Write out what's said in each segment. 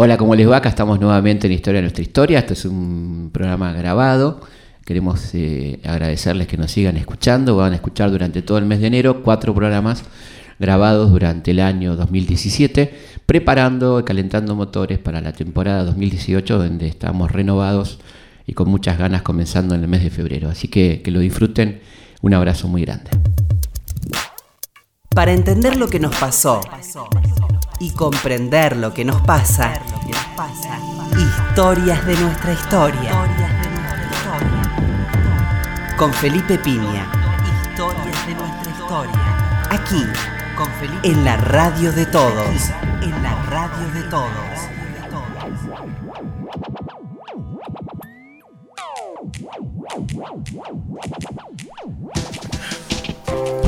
Hola, ¿cómo les va? Acá estamos nuevamente en Historia de nuestra historia. Esto es un programa grabado. Queremos eh, agradecerles que nos sigan escuchando. Van a escuchar durante todo el mes de enero cuatro programas grabados durante el año 2017, preparando y calentando motores para la temporada 2018, donde estamos renovados y con muchas ganas comenzando en el mes de febrero. Así que que lo disfruten. Un abrazo muy grande. Para entender lo que nos pasó y comprender lo que nos pasa. Historias de nuestra historia. Con Felipe Piña. Historias de nuestra historia. Aquí, con Felipe. En la radio de todos. En la radio de todos.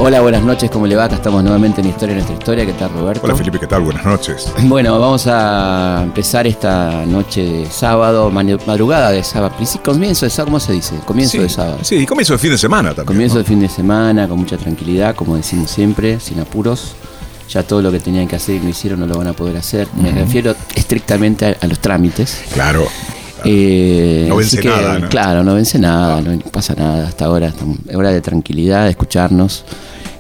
Hola, buenas noches, ¿cómo le va? Acá estamos nuevamente en Historia nuestra historia. ¿Qué tal, Roberto? Hola Felipe, ¿qué tal? Buenas noches. Bueno, vamos a empezar esta noche de sábado, madrugada de sábado, comienzo de sábado, ¿cómo se dice? Comienzo sí, de sábado. Sí, y comienzo de fin de semana también. Comienzo ¿no? de fin de semana, con mucha tranquilidad, como decimos siempre, sin apuros. Ya todo lo que tenían que hacer y no hicieron no lo van a poder hacer. Me refiero estrictamente a, a los trámites. Claro. Eh, No vence nada, ¿no? Claro, no vence nada, no pasa nada hasta ahora. Es hora de tranquilidad, de escucharnos.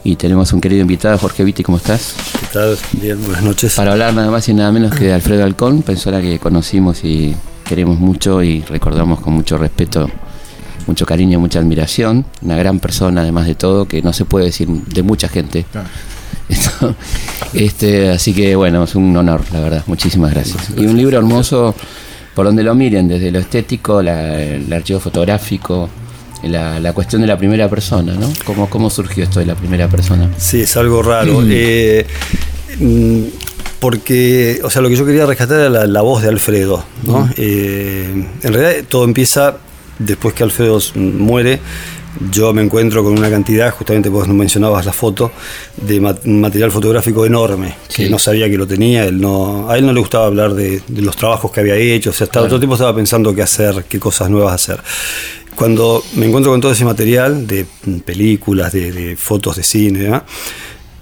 Y tenemos un querido invitado, Jorge Vitti, ¿cómo estás? ¿Qué tal? Bien, buenas noches. Para hablar nada más y nada menos que de Alfredo Alcón, persona que conocimos y queremos mucho y recordamos con mucho respeto, mucho cariño, mucha admiración. Una gran persona, además de todo, que no se puede decir de mucha gente. Este, así que bueno, es un honor, la verdad. Muchísimas gracias. Y un libro hermoso por donde lo miren, desde lo estético, la- el archivo fotográfico, la, la cuestión de la primera persona, ¿no? ¿Cómo, ¿Cómo surgió esto de la primera persona? Sí, es algo raro. Eh, mm, porque, o sea, lo que yo quería rescatar era la, la voz de Alfredo. ¿no? Eh, en realidad todo empieza después que Alfredo muere. Yo me encuentro con una cantidad, justamente vos mencionabas la foto, de ma- material fotográfico enorme, que Sí. no sabía que lo tenía. Él no, a él no le gustaba hablar de, de los trabajos que había hecho, o sea, estaba, todo el tiempo estaba pensando qué hacer, qué cosas nuevas hacer. Cuando me encuentro con todo ese material de películas, de, de fotos de cine, demás,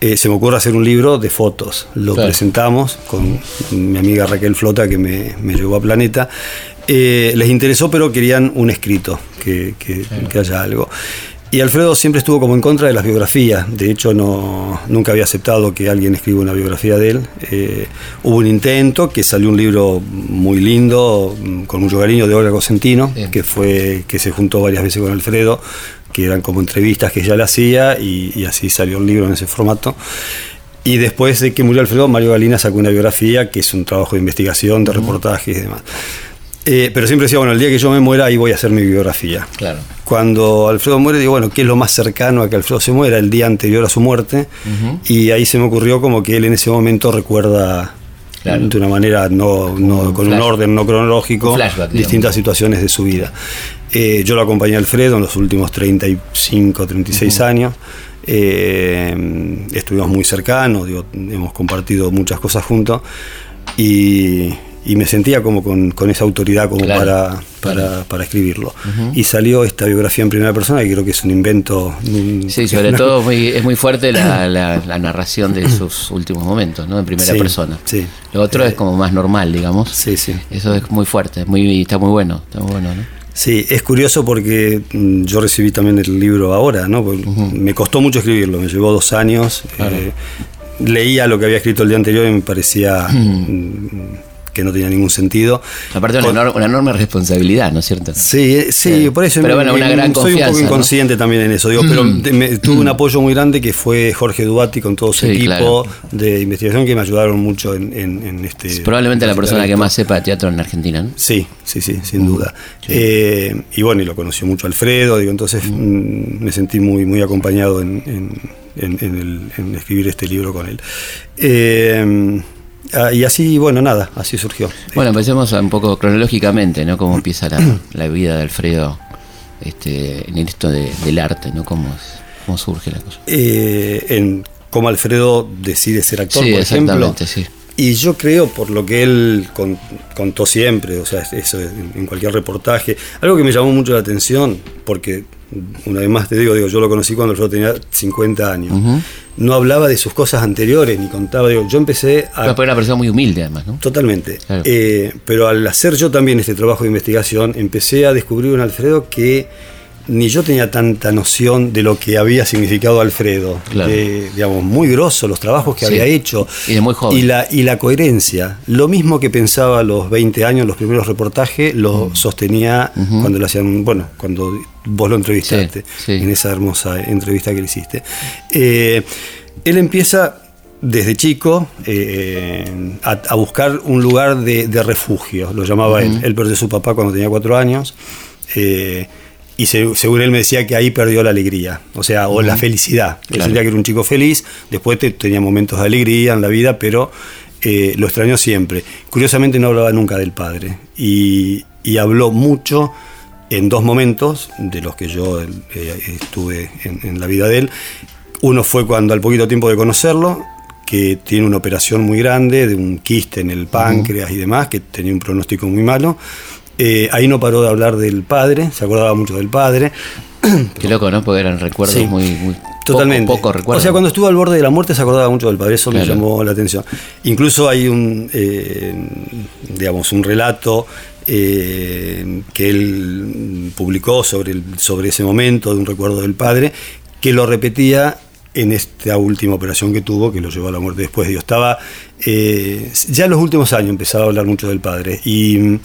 eh, se me ocurre hacer un libro de fotos. Lo Claro. presentamos con mi amiga Raquel Flota, que me, me llevó a Planeta. Eh, les interesó, pero querían un escrito, que, que- que haya algo. Y Alfredo siempre estuvo como en contra de las biografías. De hecho, no, nunca había aceptado que alguien escriba una biografía de él. Eh, hubo un intento, que salió un libro muy lindo, mm, con mucho cariño, de Olga Cosentino, que fue que se juntó varias veces con Alfredo, que eran como entrevistas que ella le hacía, y, y así salió el libro en ese formato. Y después de que murió Alfredo, Mario Galina sacó una biografía, que es un trabajo de investigación, de reportajes y demás. Eh, pero siempre decía, bueno, el día que yo me muera, ahí voy a hacer mi biografía. Claro. Cuando Alfredo muere, digo, bueno, ¿qué es lo más cercano a que Alfredo se muera? El día anterior a su muerte. Y ahí se me ocurrió como que él en ese momento recuerda Claro. de una manera no, no- un con flash- un orden no cronológico flashback, distintas situaciones de su vida. Eh, yo lo acompañé a Alfredo en los últimos 35, 36 años. Eh, estuvimos muy cercanos, digo, hemos compartido muchas cosas juntos y, y me sentía como con, con esa autoridad como Claro, para, para, para escribirlo. Y salió esta biografía en primera persona que creo que es un invento. un- Sí, sobre todo muy- es muy fuerte la, la- la narración de sus últimos momentos, ¿no? En primera Sí, persona. sí. Lo otro es como más normal, digamos. Sí, sí. Eso es muy fuerte, muy, está muy bueno, está muy bueno, ¿no? Sí, es curioso porque mm, yo recibí también el libro ahora, ¿no? Me costó mucho escribirlo, me llevó dos años. eh, leía lo que había escrito el día anterior y me parecía que no tenía ningún sentido. Aparte una, Con- enor- una enorme responsabilidad, ¿no es cierto? Sí, eh, sí, por eso Pero me- bueno, una gran soy un poco ¿no? inconsciente también en eso, digo, pero me- tuve un apoyo muy grande que fue Jorge Duati con todo su Sí, equipo claro. de investigación que me ayudaron mucho en, en- en este. Es probablemente la este persona que más sepa de teatro en Argentina, ¿no? Sí, sí, sí, sin duda. Eh, y bueno, y lo conoció mucho Alfredo, digo, entonces mm, me sentí muy, muy acompañado en, en- en- en el- en escribir este libro con él. Eh, ah, y así, bueno, nada, así surgió. Bueno, empecemos un poco cronológicamente, ¿no? Cómo empieza la, la vida de Alfredo este, en esto de- del arte, ¿no? Cómo, cómo surge la cosa. Eh, en cómo Alfredo decide ser actor, Sí, por ejemplo. sí. Y yo creo, por lo que él con- contó siempre, o sea, eso en cualquier reportaje, algo que me llamó mucho la atención, porque una vez más te digo, digo yo lo conocí cuando yo tenía 50 años. No hablaba de sus cosas anteriores, ni contaba, digo, yo empecé a... Pero era una persona muy humilde además, ¿no? Totalmente. Claro. Eh, pero al hacer yo también este trabajo de investigación, empecé a descubrir un Alfredo que ni yo tenía tanta noción de lo que había significado Alfredo. Claro. De, digamos, muy grosso los trabajos que Sí. había hecho. Y de muy joven. Y la, y la coherencia. Lo mismo que pensaba a los 20 años, los primeros reportajes, lo sostenía cuando le hacían, bueno, cuando vos lo entrevistaste, Sí, sí. en esa hermosa entrevista que le hiciste. Eh, él empieza desde chico eh, a, a buscar un lugar de, de refugio, lo llamaba él. Él perdió a su papá cuando tenía cuatro años. eh, y se- según él me decía que ahí perdió la alegría, o sea, o la felicidad. Él Claro. sentía que era un chico feliz, después te- tenía momentos de alegría en la vida, pero eh, lo extrañó siempre. Curiosamente no hablaba nunca del padre y, y habló mucho en dos momentos de los que yo eh, estuve en, en la vida de él. Uno fue cuando al poquito tiempo de conocerlo, que tiene una operación muy grande de un quiste en el páncreas y demás, que tenía un pronóstico muy malo. Eh, ahí no paró de hablar del padre, se acordaba mucho del padre. Qué loco, ¿no? Porque eran recuerdos Sí. muy, muy Totalmente. Poco, poco recuerdos. O sea, cuando estuvo al borde de la muerte se acordaba mucho del padre, eso me llamó la atención. Incluso hay un, eh, digamos, un relato eh, que él publicó sobre, el- sobre ese momento de un recuerdo del padre, que lo repetía en esta última operación que tuvo, que lo llevó a la muerte después. Digo, estaba, eh, ya en los últimos años empezaba a hablar mucho del padre y,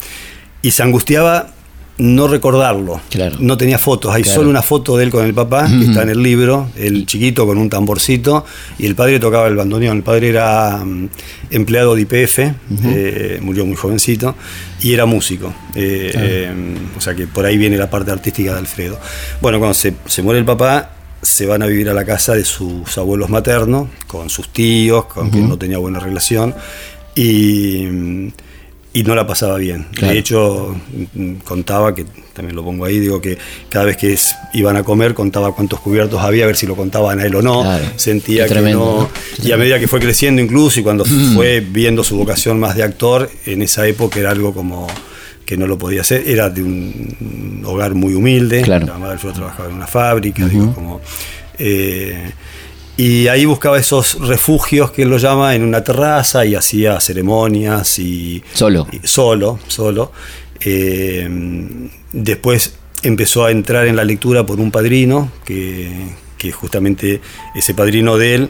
y se angustiaba no recordarlo. Claro. No tenía fotos, hay Claro. solo una foto de él con el papá, que está en el libro, el chiquito con un tamborcito, y el padre tocaba el bandoneón. El padre era mm, empleado de IPF, eh, murió muy jovencito, y era músico. Eh, eh, o sea que por ahí viene la parte artística de Alfredo. Bueno, cuando se, se muere el papá, se van a vivir a la casa de sus abuelos maternos, con sus tíos, con quien no tenía buena relación, y, mm, y no la pasaba bien. Claro. De hecho, mm, contaba, que también lo pongo ahí, digo que cada vez que es- iban a comer contaba cuántos cubiertos había, a ver si lo contaban a él o no. Claro. Sentía que no. Y a medida que fue creciendo incluso y cuando fue viendo su vocación más de actor, en esa época era algo como que no lo podía hacer, era de un hogar muy humilde, Claro. la mamá de Alfredo trabajaba en una fábrica, digo, como... eh, y ahí buscaba esos refugios que él lo llama en una terraza y hacía ceremonias y Solo. y- solo, solo. Eh, después empezó a entrar en la lectura por un padrino, que, que justamente ese padrino de él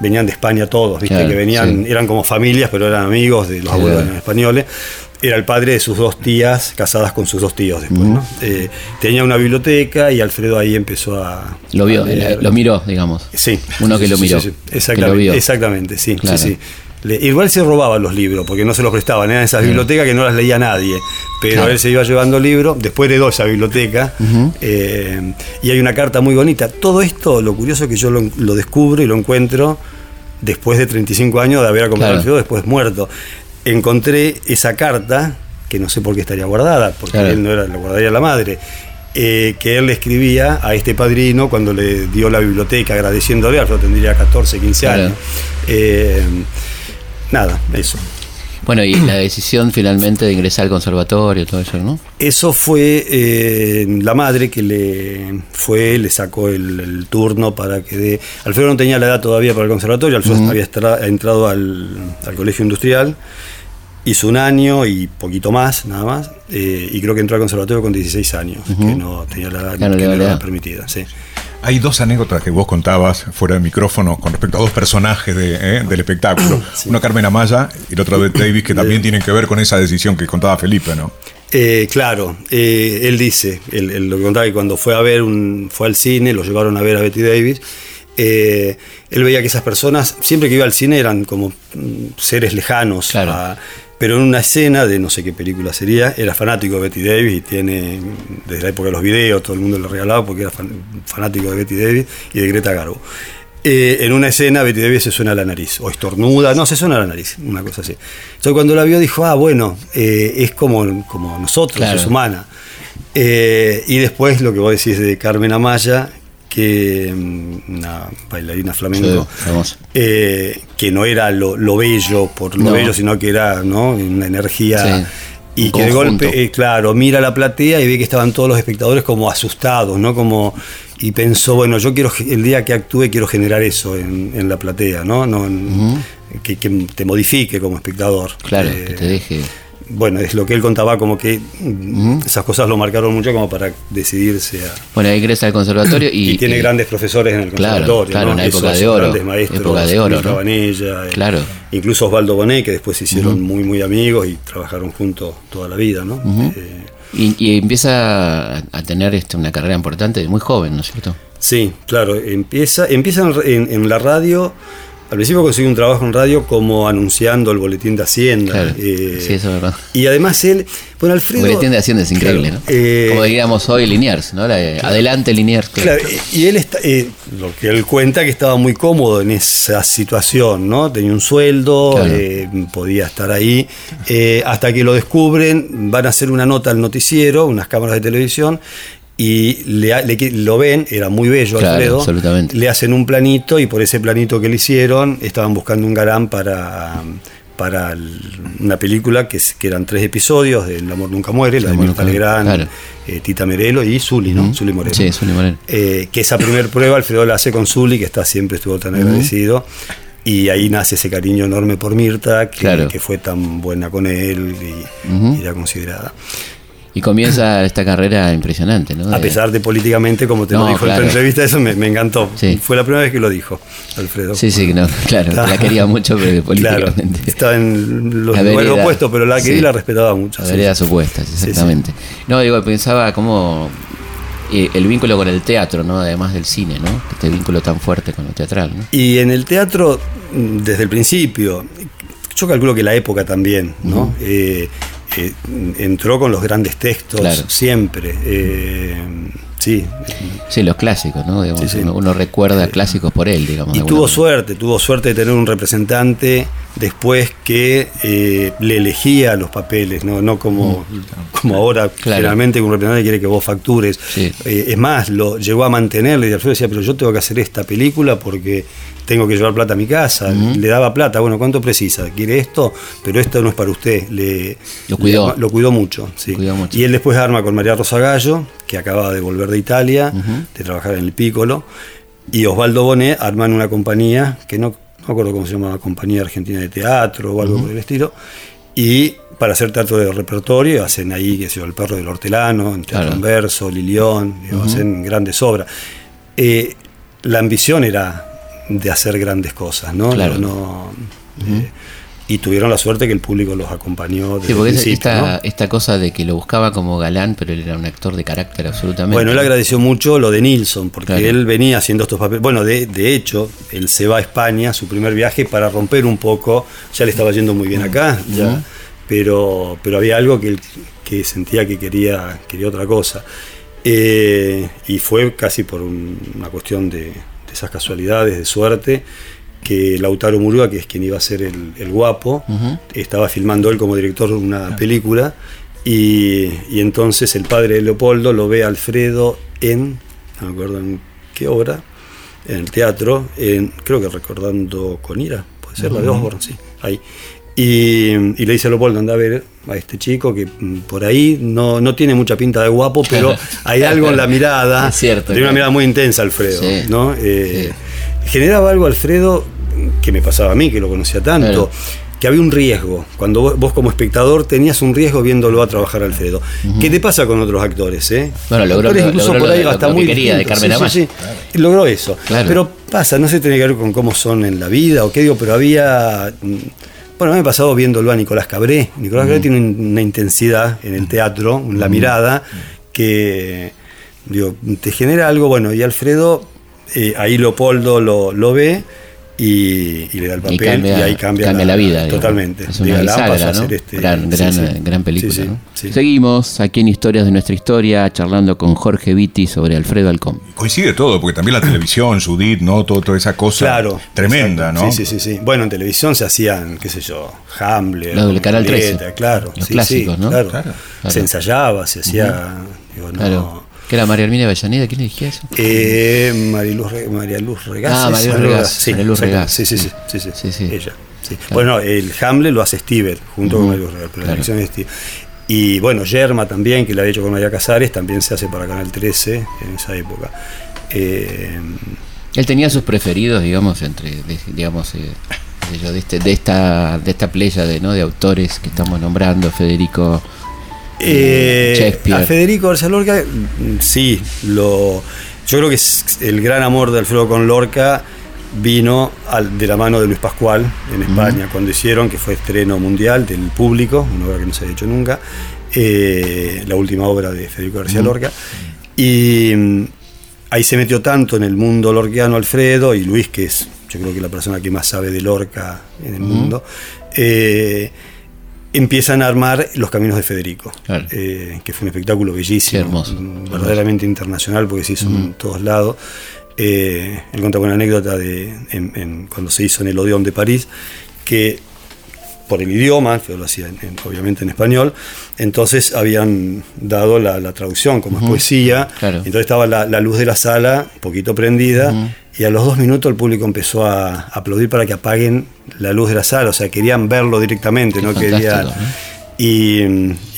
venían de España todos, ¿viste? Claro, que venían, sí. eran como familias, pero eran amigos de los Sí, abuelos eran españoles. Era el padre de sus dos tías, casadas con sus dos tíos después, ¿no? Eh, tenía una biblioteca y Alfredo ahí empezó a. Lo vio, a leer. lo miró, digamos. Sí. Uno que lo miró. sí, sí. Exactamente, lo exactamente, sí, Claro. sí, sí. Le- igual se robaban los libros, porque no se los prestaban, eran esas bibliotecas que no las leía nadie. Pero Claro. él se iba llevando libros, después heredó esa biblioteca, eh, y hay una carta muy bonita. Todo esto, lo curioso es que yo lo, lo descubro y lo encuentro después de 35 años de haber acompañado Claro. después muerto. Encontré esa carta, que no sé por qué estaría guardada, porque Claro. él no era, la guardaría la madre, eh, que él le escribía a este padrino cuando le dio la biblioteca agradeciéndole, Alfredo tendría 14, 15 Claro. años. Eh, nada, eso. Bueno, y la decisión finalmente de ingresar al conservatorio, todo eso, ¿no? Eso fue eh, la madre que le fue, le sacó el, el turno para que de. Alfredo no tenía la edad todavía para el conservatorio, Alfredo había estra- entrado al, al colegio industrial, hizo un año y poquito más, nada más, eh, y creo que entró al conservatorio con 16 años, que no tenía la edad Claro, que la no era edad. permitida. Sí. Hay dos anécdotas que vos contabas fuera del micrófono con respecto a dos personajes de, eh, del espectáculo. Uno Carmen Amaya y el otro Bette Davis, que también tienen que ver con esa decisión que contaba Felipe, ¿no? Eh, claro, eh, él dice, él, él lo que contaba que cuando fue a ver un, fue al cine, lo llevaron a ver a Betty Davis, eh, él veía que esas personas, siempre que iba al cine eran como mm, seres lejanos, Claro. a- pero en una escena de no sé qué película sería, era fanático de Betty Davis y tiene, desde la época de los videos, todo el mundo le regalaba porque era fan- fanático de Betty Davis y de Greta Garbo. Eh, en una escena Betty Davis se suena la nariz, o estornuda, no, se suena la nariz, una cosa así. Entonces cuando la vio dijo, ah, bueno, eh, es como, como nosotros, Claro. es humana. Eh, y después lo que vos decís de Carmen Amaya, que mm, una bailarina flamenco, Sí, eh, que no era lo, lo bello por lo No. bello, sino que era ¿no? una energía. Sí. y que de golpe, eh, claro, mira la platea y ve que estaban todos los espectadores como asustados, ¿no? Como, y pensó, bueno, yo quiero, el día que actúe quiero generar eso en, en la platea, ¿no? no en- que, que te modifique como espectador. Claro, Eh, que te deje. Bueno, es lo que él contaba, como que esas cosas lo marcaron mucho como para decidirse a... Bueno, ahí ingresa al conservatorio y. Y, tiene y- grandes profesores en el Claro, conservatorio, claro, ¿no? una época Esos de oro, grandes maestros, época de oro, ¿no? Eh, Claro. incluso Osvaldo Bonet, que después se hicieron muy, muy amigos y trabajaron juntos toda la vida, ¿no? Eh, Y, y empieza a, a tener este, una carrera importante muy joven, ¿no es cierto? Sí, claro, empieza, empieza en, en- en la radio. Al principio consiguió un trabajo en radio como anunciando el boletín de Hacienda. Claro. eh, sí, eso es verdad. Y además él, bueno, Alfredo. El boletín de Hacienda es increíble, Claro, ¿no? eh, Como diríamos hoy, Liniers, ¿no? La de, Adelante, Liniers. Claro, y él está, eh, lo que él cuenta que estaba muy cómodo en esa situación, ¿no? Tenía un sueldo, eh, podía estar ahí, eh, hasta que lo descubren, van a hacer una nota al noticiero, unas cámaras de televisión, y le, lo ven, era muy bello Claro, Alfredo, absolutamente. le hacen un planito y por ese planito que le hicieron estaban buscando un garán para para el- una película que, eran tres episodios de El amor nunca muere, la de Mirta Legrand, claro. eh, Tita Merelo y Zuli, ¿no? Zuli Moreno. Sí, Zuli Moreno. Eh, que esa primer prueba Alfredo la hace con Zuli, que está siempre estuvo tan agradecido. Y ahí nace ese cariño enorme por Mirta, que, Claro. que fue tan buena con él y era considerada. Y comienza esta carrera impresionante, ¿no? A pesar de políticamente, como te No, lo dijo en tu entrevista, eso me, me encantó. Sí. Fue la primera vez que lo dijo, Alfredo. Sí, sí, no, claro, la quería mucho pero Claro, políticamente. estaba en los lugares vereda, opuestos, pero la que sí. la respetaba mucho. La sí. veredas opuestas, sí. exactamente. No, digo, pensaba como eh, el vínculo con el teatro, ¿no? Además del cine, ¿no? Este vínculo tan fuerte con lo teatral, ¿no? Y en el teatro, desde el principio, yo calculo que la época también, ¿no? Eh, eh, entró con los grandes textos Claro. siempre. eh, sí. Sí, los clásicos, ¿no? Digamos, Sí, sí. Uno, uno recuerda clásicos por él, digamos. Y tuvo manera. suerte, tuvo suerte de tener un representante después que eh, le elegía los papeles, no, no como, como ahora Claro. generalmente un representante quiere que vos factures. Sí. Eh, es más, lo llegó a mantenerle y Alfredo decía, pero yo tengo que hacer esta película porque tengo que llevar plata a mi casa. Le daba plata, bueno, ¿cuánto precisa? ¿Quiere esto? Pero esto no es para usted. Le, Lo cuidó. le- lo cuidó mucho, sí. Cuidó mucho. Y él después arma con María Rosa Gallo, que acaba de volver de Italia, de trabajar en el Piccolo, y Osvaldo Bonet arman una compañía, que no, no me acuerdo cómo se llamaba, Compañía Argentina de Teatro o algo por el estilo, y para hacer teatro de repertorio hacen ahí, que sé yo, El Perro del Hortelano, en Teatro Claro. en Verso, Lilión, digo, hacen grandes obras. Eh, la ambición era de hacer grandes cosas, ¿no? Claro. No- eh, y tuvieron la suerte que el público los acompañó desde Sí, porque el esta, ¿no? esta cosa de que lo buscaba como galán, pero él era un actor de carácter absolutamente. Bueno, él agradeció mucho lo de Nilsson, porque Claro. él venía haciendo estos papeles. Bueno, de, de hecho, él se va a España, su primer viaje, para romper un poco. Ya le estaba yendo muy bien acá, ya, pero, pero había algo que él que sentía que quería, quería otra cosa. Eh, y fue casi por un- una cuestión de, de esas casualidades, de suerte, que Lautaro Murúa, que es quien iba a ser el, el guapo, estaba filmando él como director una película. Y, y entonces el padre de Leopoldo lo ve a Alfredo en, no me acuerdo en qué obra, en el teatro, en, creo que recordando con ira, puede ser la de Osborne, sí, ahí. Y, y le dice a Leopoldo, anda a ver a este chico que mm, por ahí no, no tiene mucha pinta de guapo, pero hay algo en la mirada. Es cierto, Tiene una mirada muy intensa, Alfredo. Sí, ¿no? Eh, Generaba algo, Alfredo, que me pasaba a mí, que lo conocía tanto. Que había un riesgo. Cuando vos, vos como espectador tenías un riesgo viéndolo a trabajar Alfredo. ¿Qué te pasa con otros actores? Eh? Bueno, logró- Actores incluso logró por ahí hasta muy quería de. Carmen Sí, sí, sí. Logró eso. Claro. Pero pasa, no sé, tiene que ver con cómo son en la vida o qué digo, pero había. mm, Bueno, me ha pasado viéndolo a Nicolás Cabré. Nicolás Cabré tiene un- una intensidad en el teatro, en la mirada, que digo, te genera algo bueno. Y Alfredo, eh, ahí Leopoldo lo, lo ve y, y le da el Y papel y, cambia, ahí cambia, cambia la, vida. digamos. Totalmente. Es una bisagra, ¿no? este- gran, sí, gran, sí. gran película. Sí, sí, ¿no? sí. Seguimos aquí en Historias de nuestra historia, charlando con Jorge Vitti sobre Alfredo Alcón. Coincide todo, porque también la televisión, Judith, ¿no? Todo, toda esa cosa Claro. tremenda, exacto. ¿no? Sí, sí, sí, sí. Bueno, en televisión se hacían, qué sé yo, Hamlet. Lo del Canal Julieta, 13. Claro. Los sí, clásicos, sí, ¿no? Claro. Claro. Se ensayaba, se hacía. digo, no. Claro. ¿Que era María Hermina Avellaneda? ¿Quién dirigía eso? Eh, Mariluz María Luz Regaz. Ah. María Luz Regaz. Sí, María Luz. Regaz. Sí, sí, sí. sí, sí. Sí, sí. Ella. sí. Bueno, el Hamlet lo hace Steven, junto con María Luz Regaz, pero la claro. dirección es Steven. Y bueno, Yerma también, que la había hecho con María Casares, también se hace para Canal 13 en esa época. Eh, Él tenía sus preferidos, digamos, entre, digamos, eh, de, este, de esta, de esta playa de, ¿no? de autores que estamos nombrando, Federico Eh. A Federico García Lorca, sí, lo, yo creo que el gran amor de Alfredo con Lorca vino al- de la mano de Luis Pascual en España, cuando hicieron, que fue estreno mundial del público, una obra que no se había hecho nunca, eh, la última obra de Federico García Lorca. Y mm, ahí se metió tanto en el mundo lorquiano Alfredo y Luis, que es yo creo que la persona que más sabe de Lorca en el mundo, eh, empiezan a armar Los Caminos de Federico, Claro. eh, que fue un espectáculo bellísimo, Sí, hermoso. mm, verdaderamente internacional porque se hizo en todos lados. Eh, él contaba una anécdota de en- en- cuando se hizo en el Odeón de París, que por el idioma, Alfredo lo hacía en- en- obviamente en español, entonces habían dado la, la traducción como es poesía, Claro. entonces estaba la, la luz de la sala un poquito prendida y a los dos minutos el público empezó a aplaudir para que apaguen la luz de la sala, o sea, querían verlo directamente, Qué no querían... Y,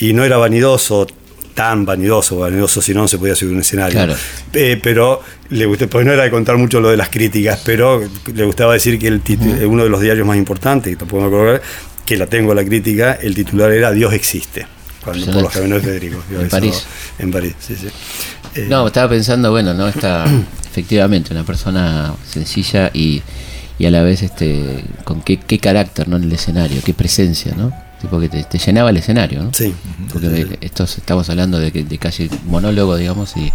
y no era vanidoso, tan vanidoso, vanidoso si no, se podía subir un escenario. Claro. Eh, pero le gustó, pues no era de contar mucho lo de las críticas, pero le gustaba decir que el titu- uno de los diarios más importantes, que tampoco me acuerdo, que la tengo la crítica, el titular era Dios existe. Cuando, por los caminos de Federico. En París. En París, sí, sí. Eh, No, estaba pensando, bueno, no está efectivamente una persona sencilla y, y a la vez este con qué, qué carácter no en el escenario, qué presencia, ¿no? Tipo que te, te llenaba el escenario, ¿no? Sí. Porque estos estamos hablando de, que- de casi monólogo, digamos, y,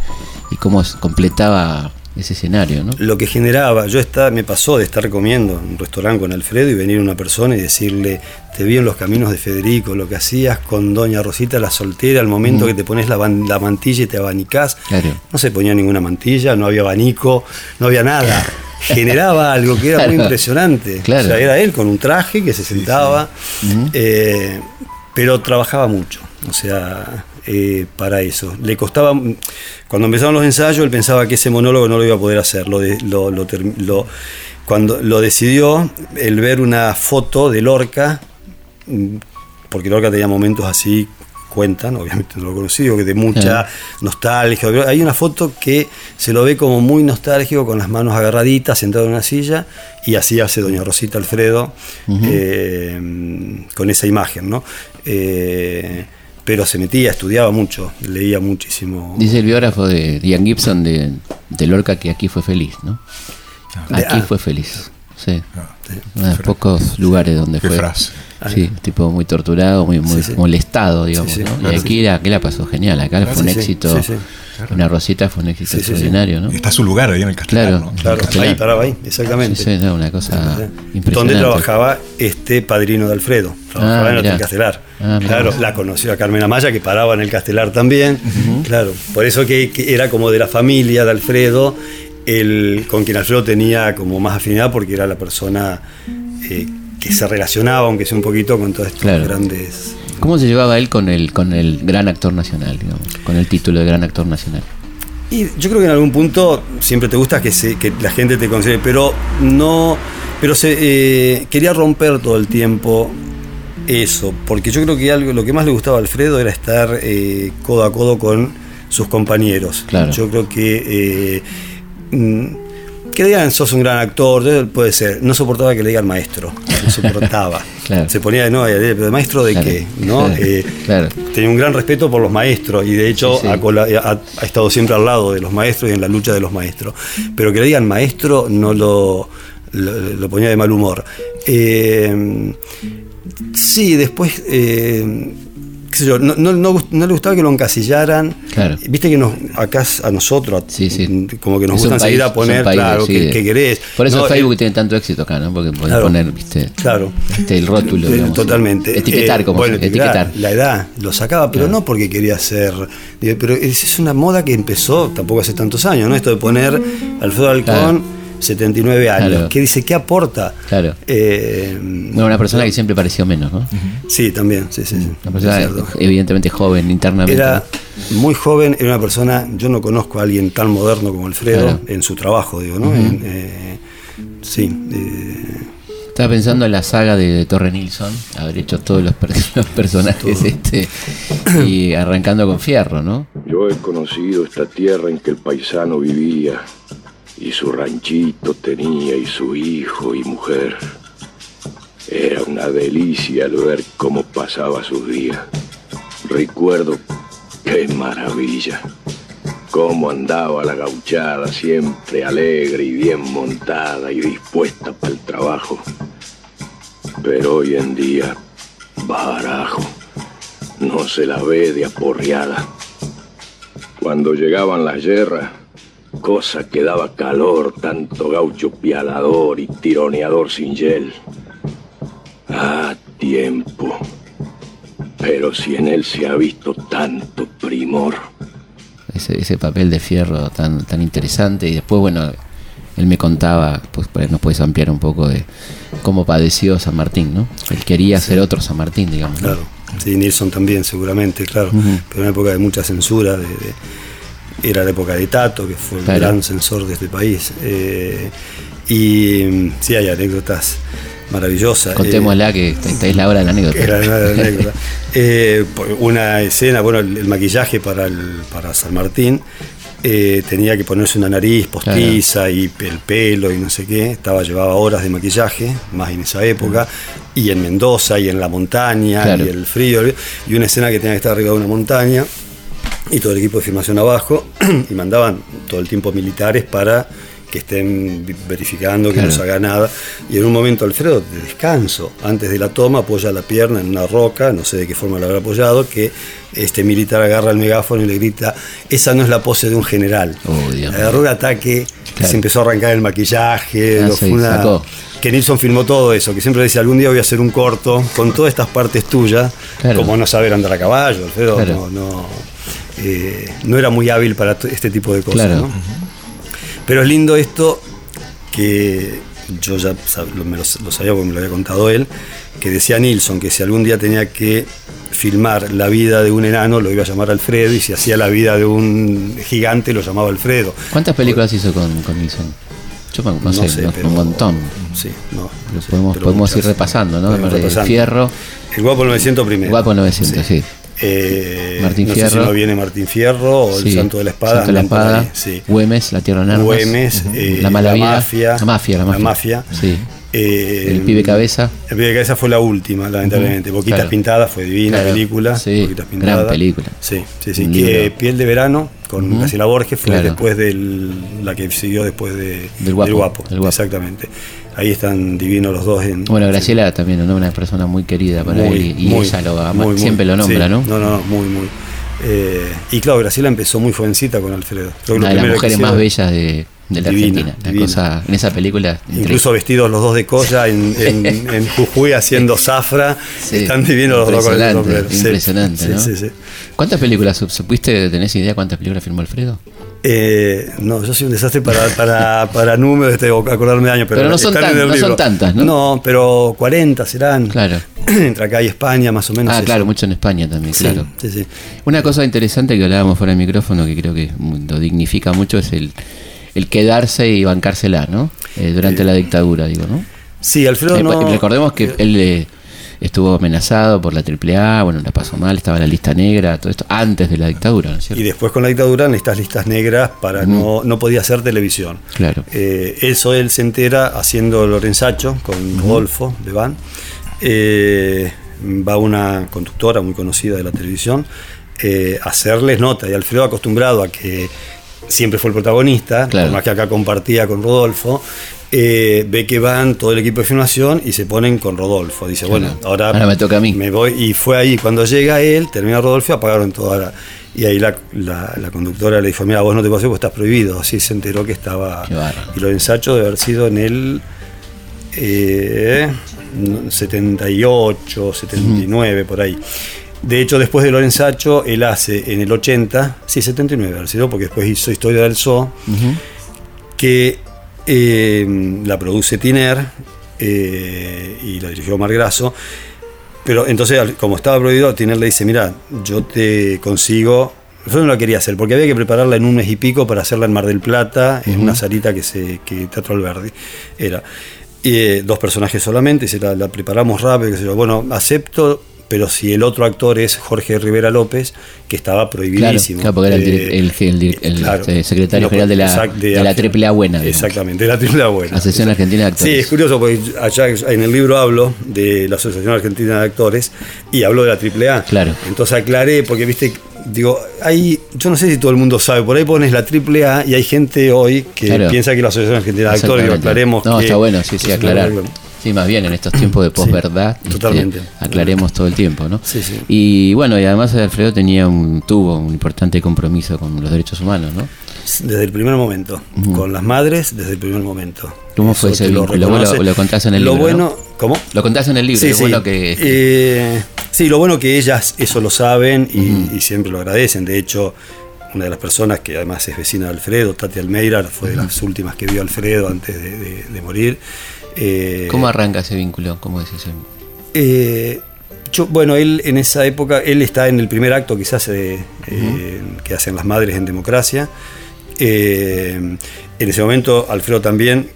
y cómo completaba ese escenario, ¿no? Lo que generaba, yo está, me pasó de estar comiendo en un restaurante con Alfredo y venir una persona y decirle, te vi en los caminos de Federico, lo que hacías con Doña Rosita la soltera, al momento que te pones la, mantilla y te abanicás. Claro. No se ponía ninguna mantilla, no había abanico, no había nada. Generaba algo que era muy impresionante. Claro. O sea, era él con un traje que se sentaba, eh, pero trabajaba mucho. O sea, eh, para eso. Le costaba, cuando empezaron los ensayos, él pensaba que ese monólogo no lo iba a poder hacer. Lo, de- lo- lo lo- cuando lo decidió, el ver una foto de Lorca, mm, porque Lorca tenía momentos así, cuentan, obviamente no lo conocí, que de mucha Claro. nostalgia. Hay una foto que se lo ve como muy nostálgico, con las manos agarraditas, sentado en una silla, y así hace doña Rosita Alfredo eh, con esa imagen, ¿no? Eh, pero se metía, estudiaba mucho, leía muchísimo. Dice el biógrafo de Ian Gibson de, de Lorca que aquí fue feliz, ¿no? De- Aquí ah. fue feliz. Sí. Ah, Uno de los pocos lugares donde fue. frase. Sí, tipo muy torturado, muy, muy Sí, sí. molestado, digamos. Sí, sí, ¿no? claro, y aquí, la, aquí la pasó genial. Acá fue un sí, sí, éxito. Una rosita fue un éxito Sí, sí, sí. extraordinario, ¿no? Está su lugar ahí en el castellano. Claro. ¿no? Claro, ahí paraba ahí, exactamente. Sí, no, una cosa impresionante. Donde trabajaba este padrino de Alfredo, trabajaba Ah, en el Castelar. Ah, claro, la conoció a Carmen Amaya, que paraba en el Castelar también. Claro, por eso que, que era como de la familia de Alfredo, el, con quien Alfredo tenía como más afinidad, porque era la persona eh, que se relacionaba, aunque sea un poquito, con todos estos Claro. grandes. ¿Cómo se llevaba él con el, con el gran actor nacional, digamos? Con el título de gran actor nacional. Y yo creo que en algún punto siempre te gusta que, se, que la gente te considere, pero no. Pero se, eh, quería romper todo el tiempo eso, porque yo creo que algo, lo que más le gustaba a Alfredo era estar eh, codo a codo con sus compañeros. Claro. Yo creo que. eh, mm, que le digan sos un gran actor, eh, puede ser. No soportaba que le digan maestro. No soportaba. Claro. Se ponía de no, eh, pero maestro de Claro, qué, ¿no? claro, Eh, tenía un gran respeto por los maestros y de hecho Sí, sí. Ha, cola- ha- ha estado siempre al lado de los maestros y en la lucha de los maestros. Pero que le digan maestro no lo, lo, lo ponía de mal humor. Eh, sí, después, eh, sé yo, no, no- no no le gustaba que lo encasillaran. Claro. Viste que nos, acá a nosotros, Sí, sí. como que nos gusta país- enseguida un poner, país claro, que, querés. Por eso Facebook eh, tiene tanto éxito acá, ¿no? Porque podés Claro. poner, viste, Claro. este, el rótulo, Eh, digamos. Totalmente. Etiquetar, Eh, como bueno, etiquetar. La edad lo sacaba, pero no porque quería ser. Pero es, una moda que empezó tampoco hace tantos años, ¿no? Esto de poner Alfredo Halcón, Claro. 79 años. Claro. ¿Qué dice? ¿Qué aporta? Claro. Eh, No, una persona que siempre pareció menos, ¿no? Sí, también, sí, sí. sí. Una persona evidentemente joven internamente. Era muy joven, era una persona, yo no conozco a alguien tan moderno como Alfredo Claro. en su trabajo, digo, ¿no? En, eh, sí. eh, Estaba pensando en la saga de, Torre Nilsson, haber hecho todos los, per- los personajes este, y arrancando con Fierro, ¿no? Yo he conocido esta tierra en que el paisano vivía y su ranchito tenía y su hijo y mujer. Era una delicia el ver cómo pasaba sus días. Recuerdo qué maravilla. Cómo andaba la gauchada, siempre alegre y bien montada y dispuesta para el trabajo. Pero hoy en día, barajo, no se la ve de aporreada. Cuando llegaban las guerras, cosa que daba calor, tanto gaucho pialador y tironeador sin gel. Ah, tiempo. Pero si en él se ha visto tanto primor. Ese, ese papel de fierro tan, tan interesante. Y después, bueno, él me contaba, pues nos puedes ampliar un poco de cómo padeció San Martín, ¿no? Él quería ser otro San Martín, digamos. ¿no? Claro. Sí, Nilsson también, seguramente, claro. Pero una época de mucha censura. de- de- era la época de Tato, que fue el Claro. gran censor de este país. Eh, y mm, sí, hay anécdotas maravillosas. Eh, Contémosla que esta, es la hora de la anécdota. Era una anécdota. Eh, una escena, bueno, el, el maquillaje para, el- para San Martín eh, tenía que ponerse una nariz postiza y el pelo y no sé qué. Estaba, llevaba horas de maquillaje, más en esa época, y en Mendoza y en la montaña Claro. y el frío. Y una escena que tenía que estar arriba de una montaña y todo el equipo de filmación abajo y mandaban todo el tiempo militares para que estén verificando que Claro. no se haga nada. Y en un momento Alfredo, de descanso, antes de la toma, apoya la pierna en una roca, no sé de qué forma la habrá apoyado, que este militar agarra el megáfono y le grita, esa no es la pose de un general. Oh. Agarró un ataque, Claro. se empezó a arrancar el maquillaje, Ah, lo- una- sacó. que Nilsson filmó todo eso, que siempre decía, algún día voy a hacer un corto con todas estas partes tuyas, Claro. como no saber andar a caballo, Alfredo no, no, eh, no era muy hábil para este tipo de cosas. Claro. ¿no? Pero es lindo esto que yo ya lo, me sabía porque me lo había contado él, que decía Nilsson que si algún día tenía que filmar la vida de un enano lo iba a llamar Alfredo y si hacía la vida de un gigante lo llamaba Alfredo. ¿Cuántas películas hizo con, con Nilsson? Yo no, no sé, no- pero- un montón. Sí, no. Podemos, ir repasando, ¿no? El repasando. Fierro, El Guapo 900 primero. Guapo 900, sí. Eh, Martín no sé Fierro. si no viene Martín Fierro o Sí. el Santo de la Espada. Santo de la Espada, sí. Güemes, La Tierra en Armas, Güemes, eh, La Mala la Vida, Mafia, La Mafia, La La Mafia. Mafia. Sí. Eh, El Pibe Cabeza. El pibe cabeza fue la última, lamentablemente. Boquitas claro. Pintadas fue divina Claro. película. Sí, Boquitas gran Pintadas. película. Sí, sí, sí. Que. Piel de Verano con Ujú. Graciela Borges fue Claro. después de la que siguió después de, Del Guapo, del Guapo. Exactamente. Ahí están divinos los dos. En, Bueno, Graciela también, ¿no? Una persona muy querida para Muy, él y muy, ella lo ama, muy, muy. siempre lo nombra, Sí, ¿no? No, no, no, muy, muy. Eh, y claro, Graciela empezó muy jovencita con Alfredo. Creo Una de las mujeres más bellas de, de la Divina, Argentina. Divina. cosa, en esa película. Incluso vestidos los dos de colla en, en, en Jujuy haciendo zafra. Sí, Están divinos los dos con el sombrero. Impresionante, sí, ¿no? sí. ¿Cuántas películas supiste? ¿Tenés idea cuántas películas filmó Alfredo? Eh, no, yo soy un desastre para, para, para números, este, o acordarme de años, pero, Pero no son tan- no son tantas, ¿no? No, pero 40 serán. Claro. Entre acá y España, más o menos. ah, eso. claro, mucho en España también, Sí, claro. sí, sí. Una cosa interesante que hablábamos fuera del micrófono, que creo que lo dignifica mucho, es el, el quedarse y bancársela, ¿no? Eh, durante la dictadura, digo, ¿no? Sí, Alfredo Eh, no. Recordemos que él eh, estuvo amenazado por la AAA, bueno, la pasó mal, estaba en la lista negra, todo esto, antes de la dictadura, ¿no es Y cierto? después con la dictadura en estas listas negras para no, no podía hacer televisión. Claro. Eh, eso él se entera haciendo Lorenzacho con Rodolfo de Van. Eh, va una conductora muy conocida de la televisión eh, a hacerles nota. Y Alfredo acostumbrado a que siempre fue el protagonista, Claro. por más que acá compartía con Rodolfo. eh, ve que van todo el equipo de filmación y se ponen con Rodolfo. Dice, Claro. bueno, ahora, Ahora me toca a mí. Me voy. Y fue ahí, cuando llega él, termina Rodolfo, apagaron toda la. Y ahí la, la- la conductora le dijo, mira, vos no te pasés porque estás prohibido. Así se enteró que estaba... Y lo ensacho de haber sido en el eh, no, 78, 79, por ahí. De hecho, después de Lorenzacho, él hace en el 80, sí, 79 haber sido, porque después hizo Historia del Zoo, que eh, la produce Tiner eh, y la dirigió Omar Grasso. Pero entonces, como estaba prohibido, Tiner le dice, mira, yo te consigo... Yo no la quería hacer, porque había que prepararla en un mes y pico para hacerla en Mar del Plata, en una salita que se que Teatro Alberdi era. Eh, dos personajes solamente, y se la, la preparamos rápido, yo. Bueno, acepto pero si el otro actor es Jorge Rivera López, que estaba prohibidísimo. Claro, porque era el, el- el- el- claro. el secretario No, general de la, exact- de la AAA buena. digamos. Exactamente, de la Triple A buena. Asociación Argentina de Actores. Sí, es curioso porque allá en el libro hablo de la Asociación Argentina de Actores y hablo de la AAA. Claro. Entonces aclaré, porque viste, digo, hay, yo no sé si todo el mundo sabe, por ahí pones la AAA y hay gente hoy que Claro. piensa que la Asociación Argentina de Actores, Exactamente. aclaremos No, que- está bueno, sí, sí, aclarar. Sí, más bien en estos tiempos de posverdad, este, totalmente. aclaremos todo el tiempo, ¿no? Sí, sí. Y bueno, y además Alfredo tenía un, tuvo un importante compromiso con los derechos humanos, ¿no? Desde el primer momento, con las madres, desde el primer momento. ¿Cómo fue Eso ese lo vínculo? Lo- reconoce. lo contás en el Lo libro, bueno, ¿no? ¿cómo? Lo contás en el libro, Sí, sí. bueno que... Eh, sí, lo bueno que ellas eso lo saben y, y siempre lo agradecen. De hecho, una de las personas que además es vecina de Alfredo, Tati Almeida, fue de las últimas que vio a Alfredo antes de, de- de morir. Eh, ¿Cómo arranca ese vínculo? ¿Cómo es ese? eh, yo, bueno, él en esa época, él está en el primer acto quizás eh, eh, que hacen las madres en democracia. En ese momento, Alfredo también,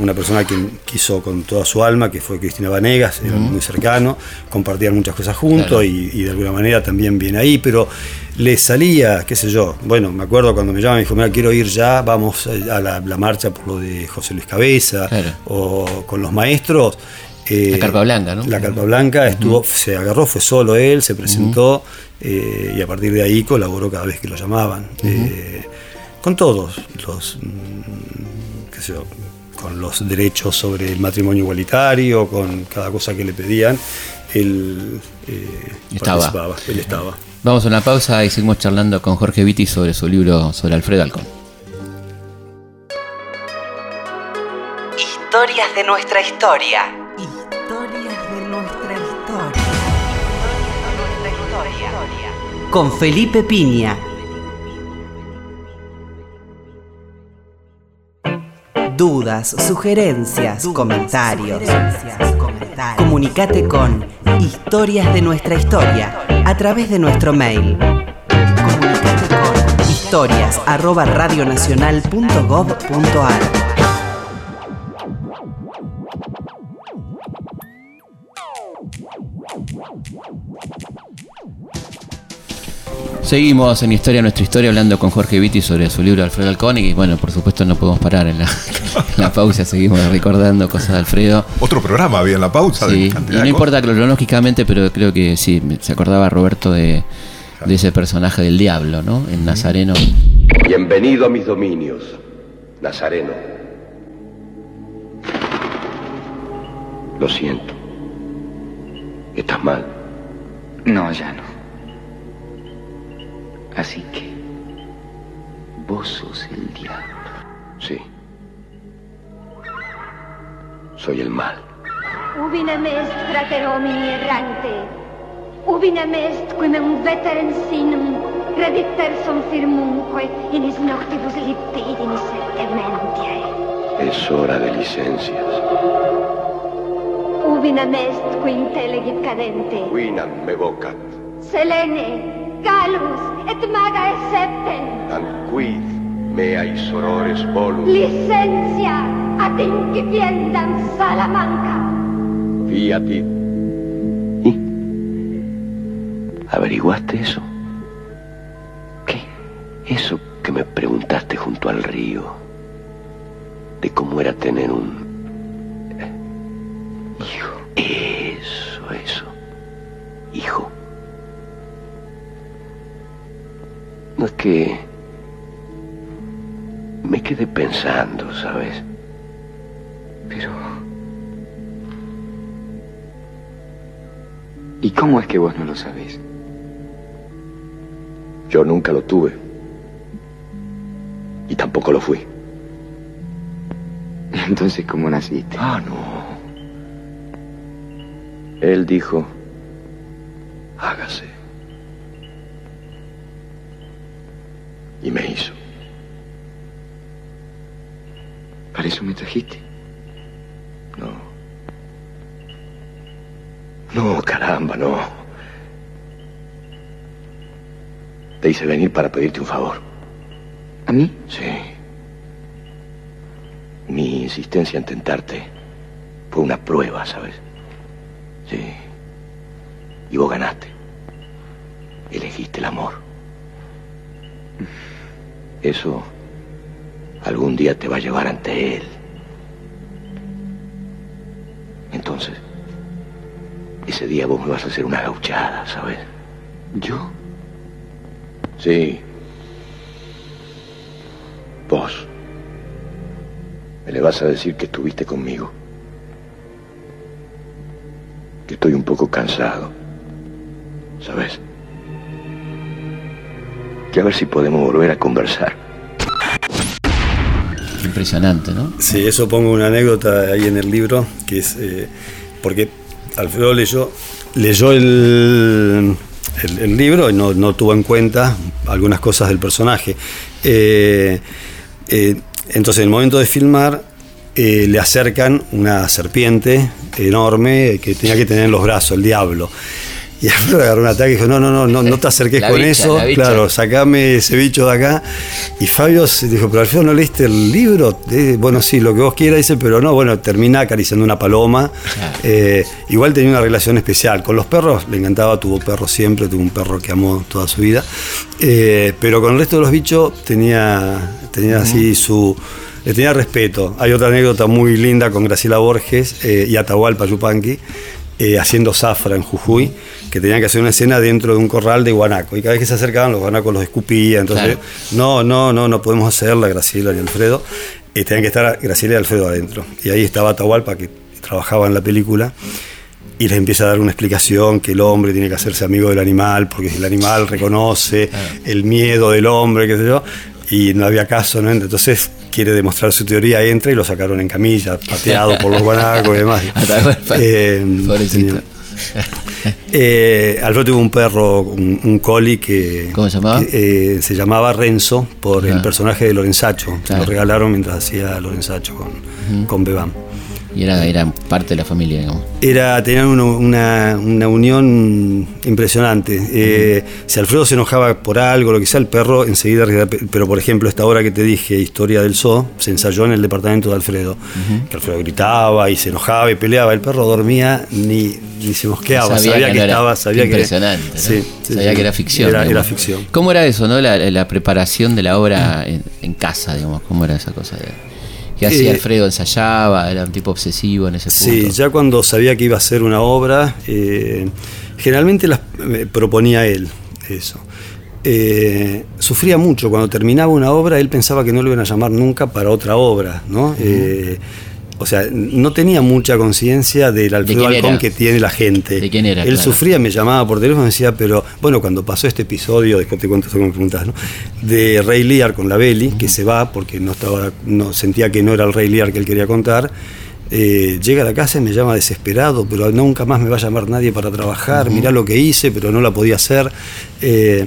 una persona que quiso con toda su alma, que fue Cristina Vanegas, era muy cercano, compartían muchas cosas juntos Claro. y, y de alguna manera también viene ahí, pero le salía, qué sé yo, bueno, me acuerdo cuando me llama, me dijo, mira, quiero ir ya, vamos a la, la marcha por lo de José Luis Cabeza, Claro. o con los maestros. eh, La Carpa Blanca, ¿no? La Carpa Blanca estuvo, se agarró, fue solo él, se presentó eh, y a partir de ahí colaboró cada vez que lo llamaban. Eh, con todos los, mm, qué sé yo, con los derechos sobre el matrimonio igualitario, con cada cosa que le pedían, él eh, Estaba. participaba, él estaba. Vamos a una pausa y seguimos charlando con Jorge Vitti sobre su libro sobre Alfredo Alcón. Historias de nuestra historia. Historias de nuestra historia. Con Felipe Piña. Dudas, sugerencias, comentarios. Comunicate con Historias de nuestra historia a través de nuestro mail. Comunicate con historias Seguimos en Historia Nuestra Historia hablando con Jorge Vitti sobre su libro Alfredo Alcón y bueno, por supuesto no podemos parar en la, en la pausa, seguimos recordando cosas de Alfredo. Otro programa había en la pausa. de Sí, y no de importa cronológicamente, pero creo que sí, se acordaba Roberto de, de ese personaje del diablo, ¿no? En Nazareno. Bienvenido a mis dominios, Nazareno. Lo siento. Estás mal. No, ya no. Así que vos sos el diablo. Sí. Soy el mal. Ubinem est frater homini errante. Ubinem est quim un veterem sinum rediter sum firmunque in is noctibus lipidin septementiae. Es hora de licencias. Ubinem est quim telegit cadente. Quinam me vocat, Selene, Galus, et maga septem. anquid meae sorores volum, Licencia ad incipiendam Salamanca. fiatit. ¿Y? ¿Averiguaste eso? ¿Qué? Eso que me preguntaste junto al río. De cómo era tener un... que... Me quedé pensando, ¿sabes? Pero... ¿Y cómo es que vos no lo sabés? Yo nunca lo tuve. Y tampoco lo fui. Entonces, ¿cómo naciste? Ah, no. Él dijo, hágase. Y me hizo. ¿Para eso me trajiste? No. No, caramba, no. Te hice venir para pedirte un favor. ¿A mí? Sí. Mi insistencia en tentarte fue una prueba, ¿sabes? Sí. Y vos ganaste. Elegiste el amor. Eso algún día te va a llevar ante él. Entonces, ese día vos me vas a hacer una gauchada, ¿sabes? ¿Yo? Sí. Vos. Me le vas a decir que estuviste conmigo. Que estoy un poco cansado. ¿Sabes? Que a ver si podemos volver a conversar. Impresionante, ¿no? Sí, eso pongo una anécdota ahí en el libro, que es eh, porque Alfredo leyó, leyó el, el- libro y no, no tuvo en cuenta algunas cosas del personaje. Eh, eh, entonces, en el momento de filmar, le acercan una serpiente enorme que tenía que tener en los brazos, el diablo. Y Alfredo agarró un ataque y dijo, no, no, no, no, no te acerques con bicha, eso. Claro, sacame ese bicho de acá. Y Fabio dijo, pero Alfredo, ¿no leíste el libro? Eh, bueno, sí, lo que vos quieras, dice, pero no, bueno, termina acariciando una paloma. Eh, igual tenía una relación especial. Con los perros le encantaba, tuvo perros siempre, tuvo un perro que amó toda su vida. Eh, pero con el resto de los bichos tenía, tenía así su... Le tenía respeto. Hay otra anécdota muy linda con Graciela Borges eh, y Atahualpa Yupanqui, eh, haciendo zafra en Jujuy, que tenían que hacer una escena dentro de un corral de guanaco. Y cada vez que se acercaban, los guanacos los escupían. Entonces, Claro. no, no, no, no podemos hacerla, Graciela ni Alfredo. Eh, tenían que estar Graciela y Alfredo adentro. Y ahí estaba Atahualpa, que trabajaba en la película, y les empieza a dar una explicación que el hombre tiene que hacerse amigo del animal, porque el animal reconoce el miedo del hombre, qué sé yo, y no había caso, ¿no? Entonces quiere demostrar su teoría, entra y lo sacaron en camilla, pateado por los guanacos y demás. Eh, eh, Alfredo tuvo un perro, un, un collie que, ¿Cómo se llamaba? que, eh, se llamaba Renzo por el Ah. personaje de Lorenzacho. Se Claro. lo regalaron mientras hacía Lorenzacho con, con Bebam. Y era, era parte de la familia, digamos. Era, tenían una, una- una unión impresionante. Eh, Si Alfredo se enojaba por algo, lo que sea, el perro enseguida. Pero, por ejemplo, esta hora que te dije, Historia del Zoo, se ensayó en el departamento de Alfredo. Que Alfredo gritaba y se enojaba y peleaba. El perro dormía ni, ni se mosqueaba. Sabía, que, no era estaba. Sabía impresionante. que, ¿no? Sí, sabía sí. que era ficción. Era, ficción. ¿Cómo era eso, no? La, la preparación de la obra en, en casa, digamos. ¿Cómo era esa cosa? De, ¿Qué hacía Eh, Alfredo? ¿Ensayaba? ¿Era un tipo obsesivo en ese punto? Sí, ya cuando sabía que iba a ser una obra, eh, generalmente las eh, proponía él, eso. Eh, sufría mucho cuando terminaba una obra, él pensaba que no lo iban a llamar nunca para otra obra, ¿no? O sea, no tenía mucha conciencia del Alfredo era? que tiene la gente. ¿De quién era, Él claro? sufría, me llamaba por teléfono y decía, pero bueno, cuando pasó este episodio, después te cuento me preguntás, ¿no? De Rey Lear con la Belly, que se va porque no estaba, no sentía que no era el Rey Lear que él quería contar. Eh, llega a la casa y me llama desesperado, pero nunca más me va a llamar nadie para trabajar, mirá lo que hice, pero no la podía hacer. Eh,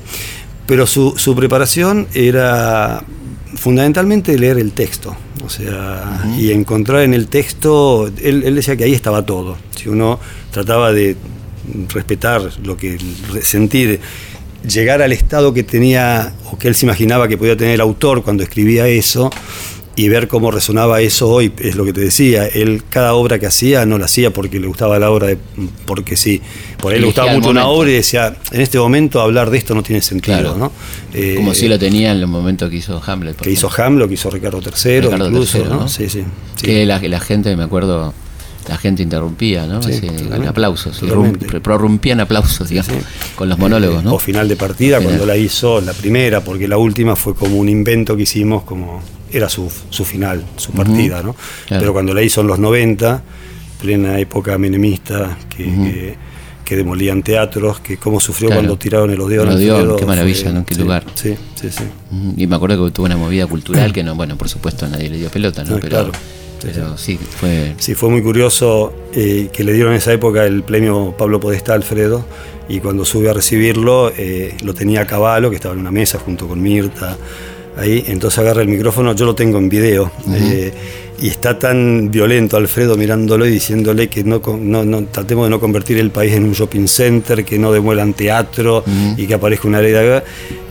pero su, su preparación era fundamentalmente leer el texto, o sea, y encontrar en el texto, él, él decía que ahí estaba todo. Si uno trataba de respetar lo que sentir, llegar al estado que tenía o que él se imaginaba que podía tener el autor cuando escribía eso y ver cómo resonaba eso hoy, es lo que te decía, él cada obra que hacía no la hacía porque le gustaba la obra de, porque sí, por él le gustaba mucho una obra y decía, en este momento hablar de esto no tiene sentido, Claro. ¿no? Eh, Como si lo tenía en el momento que hizo Hamlet. que hizo ejemplo. Hamlet, que hizo Ricardo III, Ricardo incluso, III, ¿no? ¿no? Sí, sí. sí. Que la, la gente, me acuerdo, la gente interrumpía, ¿no? Sí, totalmente, aplausos, prorrumpían aplausos, digamos, con los monólogos, ¿no? O final de partida, Final. cuando la hizo la primera, porque la última fue como un invento que hicimos, como era su, su final, su partida, ¿no? Claro. Pero cuando la hizo en los 90, plena época menemista, que, que, que demolían teatros, que cómo sufrió Claro. cuando tiraron el. El Odeón, Alfredo, qué maravilla, ¿no? Qué sí, lugar. Sí, sí, sí. Y me acuerdo que tuvo una movida cultural que no, bueno, por supuesto nadie le dio pelota, ¿no? Ah, Pero, claro. Sí, pero sí, fue Sí, fue muy curioso eh, que le dieron en esa época el premio Pablo Podestá Alfredo y cuando sube a recibirlo eh, lo tenía a caballo, que estaba en una mesa junto con Mirta, ahí, entonces agarra el micrófono, yo lo tengo en video, eh, y está tan violento Alfredo mirándolo y diciéndole que no, no, no- tratemos de no convertir el país en un shopping center, que no demuelan teatro y que aparezca una ley de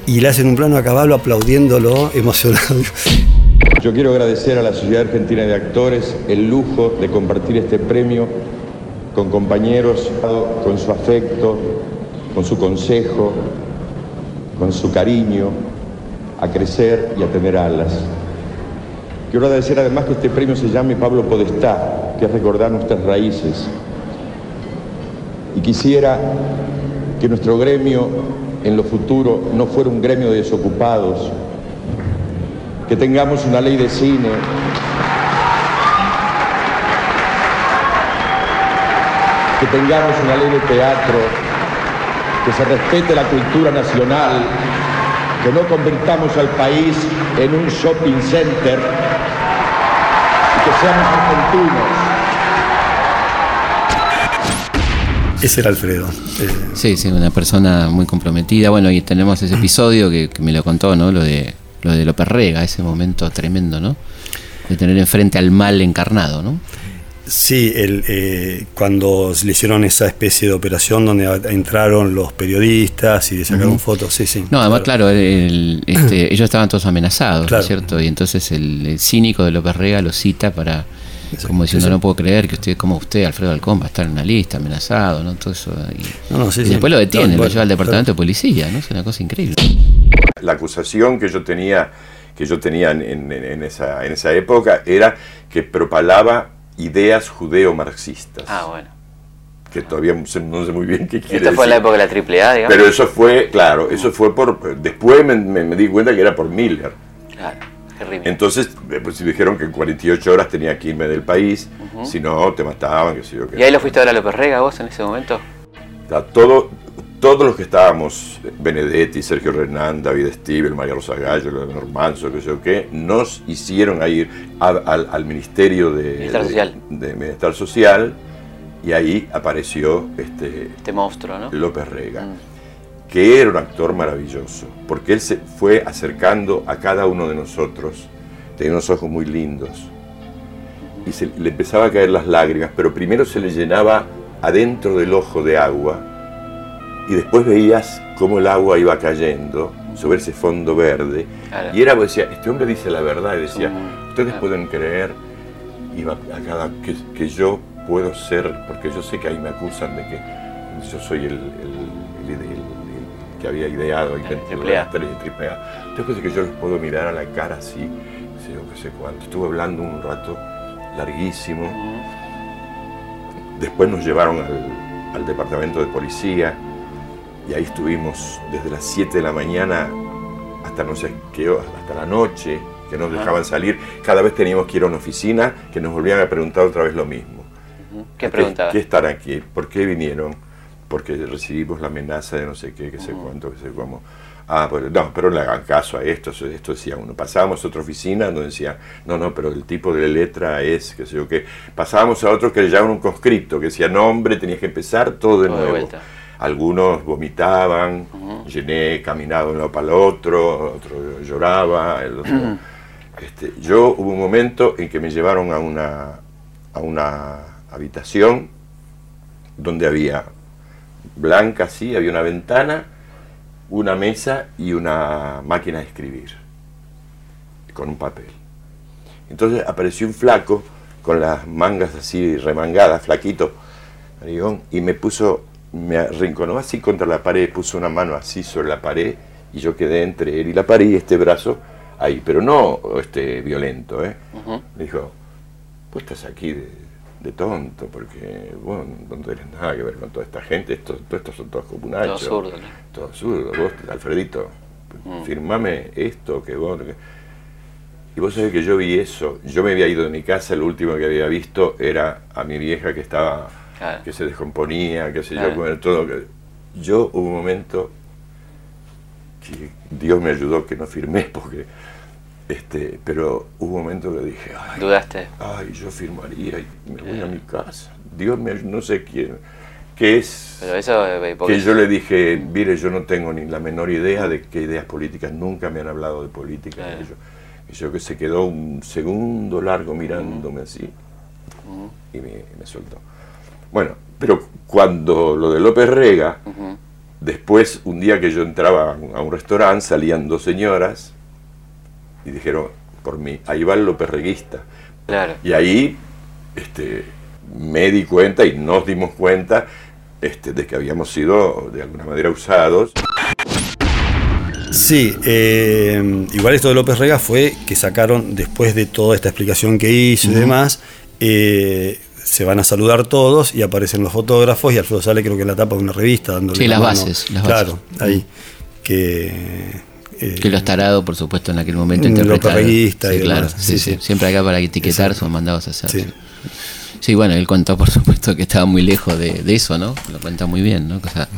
y le hacen un plano a caballo aplaudiéndolo, emocionado. Yo quiero agradecer a la Sociedad Argentina de Actores el lujo de compartir este premio con compañeros, con su afecto, con su consejo, con su cariño, a crecer y a tener alas. Quiero agradecer además que este premio se llame Pablo Podestá, que es recordar nuestras raíces. Y quisiera que nuestro gremio en lo futuro no fuera un gremio de desocupados, que tengamos una ley de cine que tengamos una ley de teatro, que se respete la cultura nacional, que no convirtamos al país en un shopping center y que seamos argentinos. Ese era Alfredo. Eh, Sí, sí, una persona muy comprometida. Bueno, y tenemos ese episodio que, que me lo contó, ¿no? Lo de, lo de López Rega, ese momento tremendo, ¿no? De tener enfrente al mal encarnado, ¿no? Sí, el, eh, cuando le hicieron esa especie de operación donde entraron los periodistas y le sacaron fotos, sí, sí. No, además, claro, el- este, ellos estaban todos amenazados, ¿no Claro. es cierto? Y entonces el, el cínico de López Rega lo cita para, como diciendo, sí. no puedo creer que usted, como usted, Alfredo Alcón, va a estar en una lista, amenazado, ¿no? Todo eso. Y, No, no, sí, y sí. después lo detienen, No, lo bueno, lleva al departamento claro. de policía, ¿no? Es una cosa increíble. La acusación que yo tenía, que yo tenía en, en- en esa, en esa época era que propalaba ideas judeo-marxistas. Ah, bueno. Que todavía no sé muy bien qué quiere Esta fue la decir. época de la AAA, digamos. Pero eso fue, claro, eso fue por... Después me, me- me di cuenta que era por Miller. Claro, terrible. Entonces, pues dijeron que en 48 horas tenía que irme del país, si no, te mataban, qué sé yo qué. ¿Y ahí lo fuiste a ver a López Rega vos en ese momento? Sea, todo, todos los que estábamos, Benedetti, Sergio Renán, David Stivel, María Rosa Gallo, Leonor Manso, que sé yo qué, nos hicieron a ir a- al, al Ministerio de, Bienestar de- Social. de Bienestar Social y ahí apareció este, Este monstruo, ¿no? López Rega, Mm. que era un actor maravilloso, porque él se fue acercando a cada uno de nosotros, tenía unos ojos muy lindos, y se le empezaba a caer las lágrimas, pero primero se le llenaba adentro del ojo de agua, y después veías cómo el agua iba cayendo sobre ese fondo verde, Claro. y era, decía, este hombre dice la verdad, y decía, ustedes claro. pueden creer iba a cada, que, que yo puedo ser, porque yo sé que ahí me acusan de que yo soy el, el- el el- que había ideado, A. las tres de triple A. Entonces que yo les puedo mirar a la cara así, sé yo, qué sé cuánto. Estuve hablando un rato larguísimo. Después nos llevaron al, al departamento de policía y ahí estuvimos desde las 7 de la mañana hasta no sé qué hasta la noche, que nos dejaban salir. Cada vez teníamos que ir a una oficina que nos volvían a preguntar otra vez lo mismo. ¿Qué preguntaba? ¿Qué están aquí? ¿Por qué vinieron? Porque recibimos la amenaza de no sé qué, que sé cuánto, que sé cómo. Ah, pero, no, pero no le hagan caso a esto, esto decía uno. Pasábamos a otra oficina donde decía, no, no, pero el tipo de letra es, que sé yo qué. Pasábamos a otro que le llamaban un conscripto, que decía nombre, tenías que empezar todo de Todo de nuevo. vuelta. Algunos vomitaban, llené, caminaba de un lado para el otro, otro lloraba, el otro... Este, yo hubo un momento en que me llevaron a una, a una habitación donde había blanca, sí, había una ventana, una mesa y una máquina de escribir, con un papel. Entonces apareció un flaco con las mangas así remangadas, flaquito, y me puso, me arrinconó así contra la pared, puso una mano así sobre la pared y yo quedé entre él y la pared y este brazo ahí, pero no este, violento, ¿eh? Me dijo, vos estás aquí de, de tonto, porque vos no tenés nada que ver con toda esta gente, estos, todos estos son todos comunachos. Todo zurdo, ¿no? Todos zurdos. Vos, Alfredito, Mm. firmame esto, que vos... que- Y vos sabés que yo vi eso, yo me había ido de mi casa, lo último que había visto era a mi vieja que estaba, Claro. que se descomponía, qué sé Claro. yo, bueno, todo. que- Yo hubo un momento que Dios me ayudó que no firmé, porque, este, pero hubo un momento que dije, ay, ¿Dudaste? ay, yo firmaría y me voy a mi casa. Dios me ayudó, no sé quién, qué es... Pero eso, eh, Que yo le dije, mire, yo no tengo ni la menor idea de qué ideas políticas, nunca me han hablado de política. Claro. Y yo, y yo que se quedó un segundo largo mirándome así y me, me soltó. Bueno, pero cuando lo de López Rega, después un día que yo entraba a un, restaurante, salían dos señoras y dijeron por mí, ahí va el López Reguista. Claro. Y ahí este, me di cuenta y nos dimos cuenta este, de que habíamos sido de alguna manera usados. Sí, eh, igual esto de López Rega fue que sacaron, después de toda esta explicación que hizo y demás, eh, se van a saludar todos y aparecen los fotógrafos y Alfredo sale creo que en la tapa de una revista dándole Sí, la las mano. bases, las claro, bases. ahí. Que, eh, Que los tarados, por supuesto, en aquel momento interpretaron. loperreguista Sí, y claro. demás, sí, sí, sí. sí. Siempre acá para etiquetar son mandados a hacer. Sí. Bueno, él contó, por supuesto, que estaba muy lejos de, de eso, ¿no? Lo cuenta muy bien, ¿no? Cosa,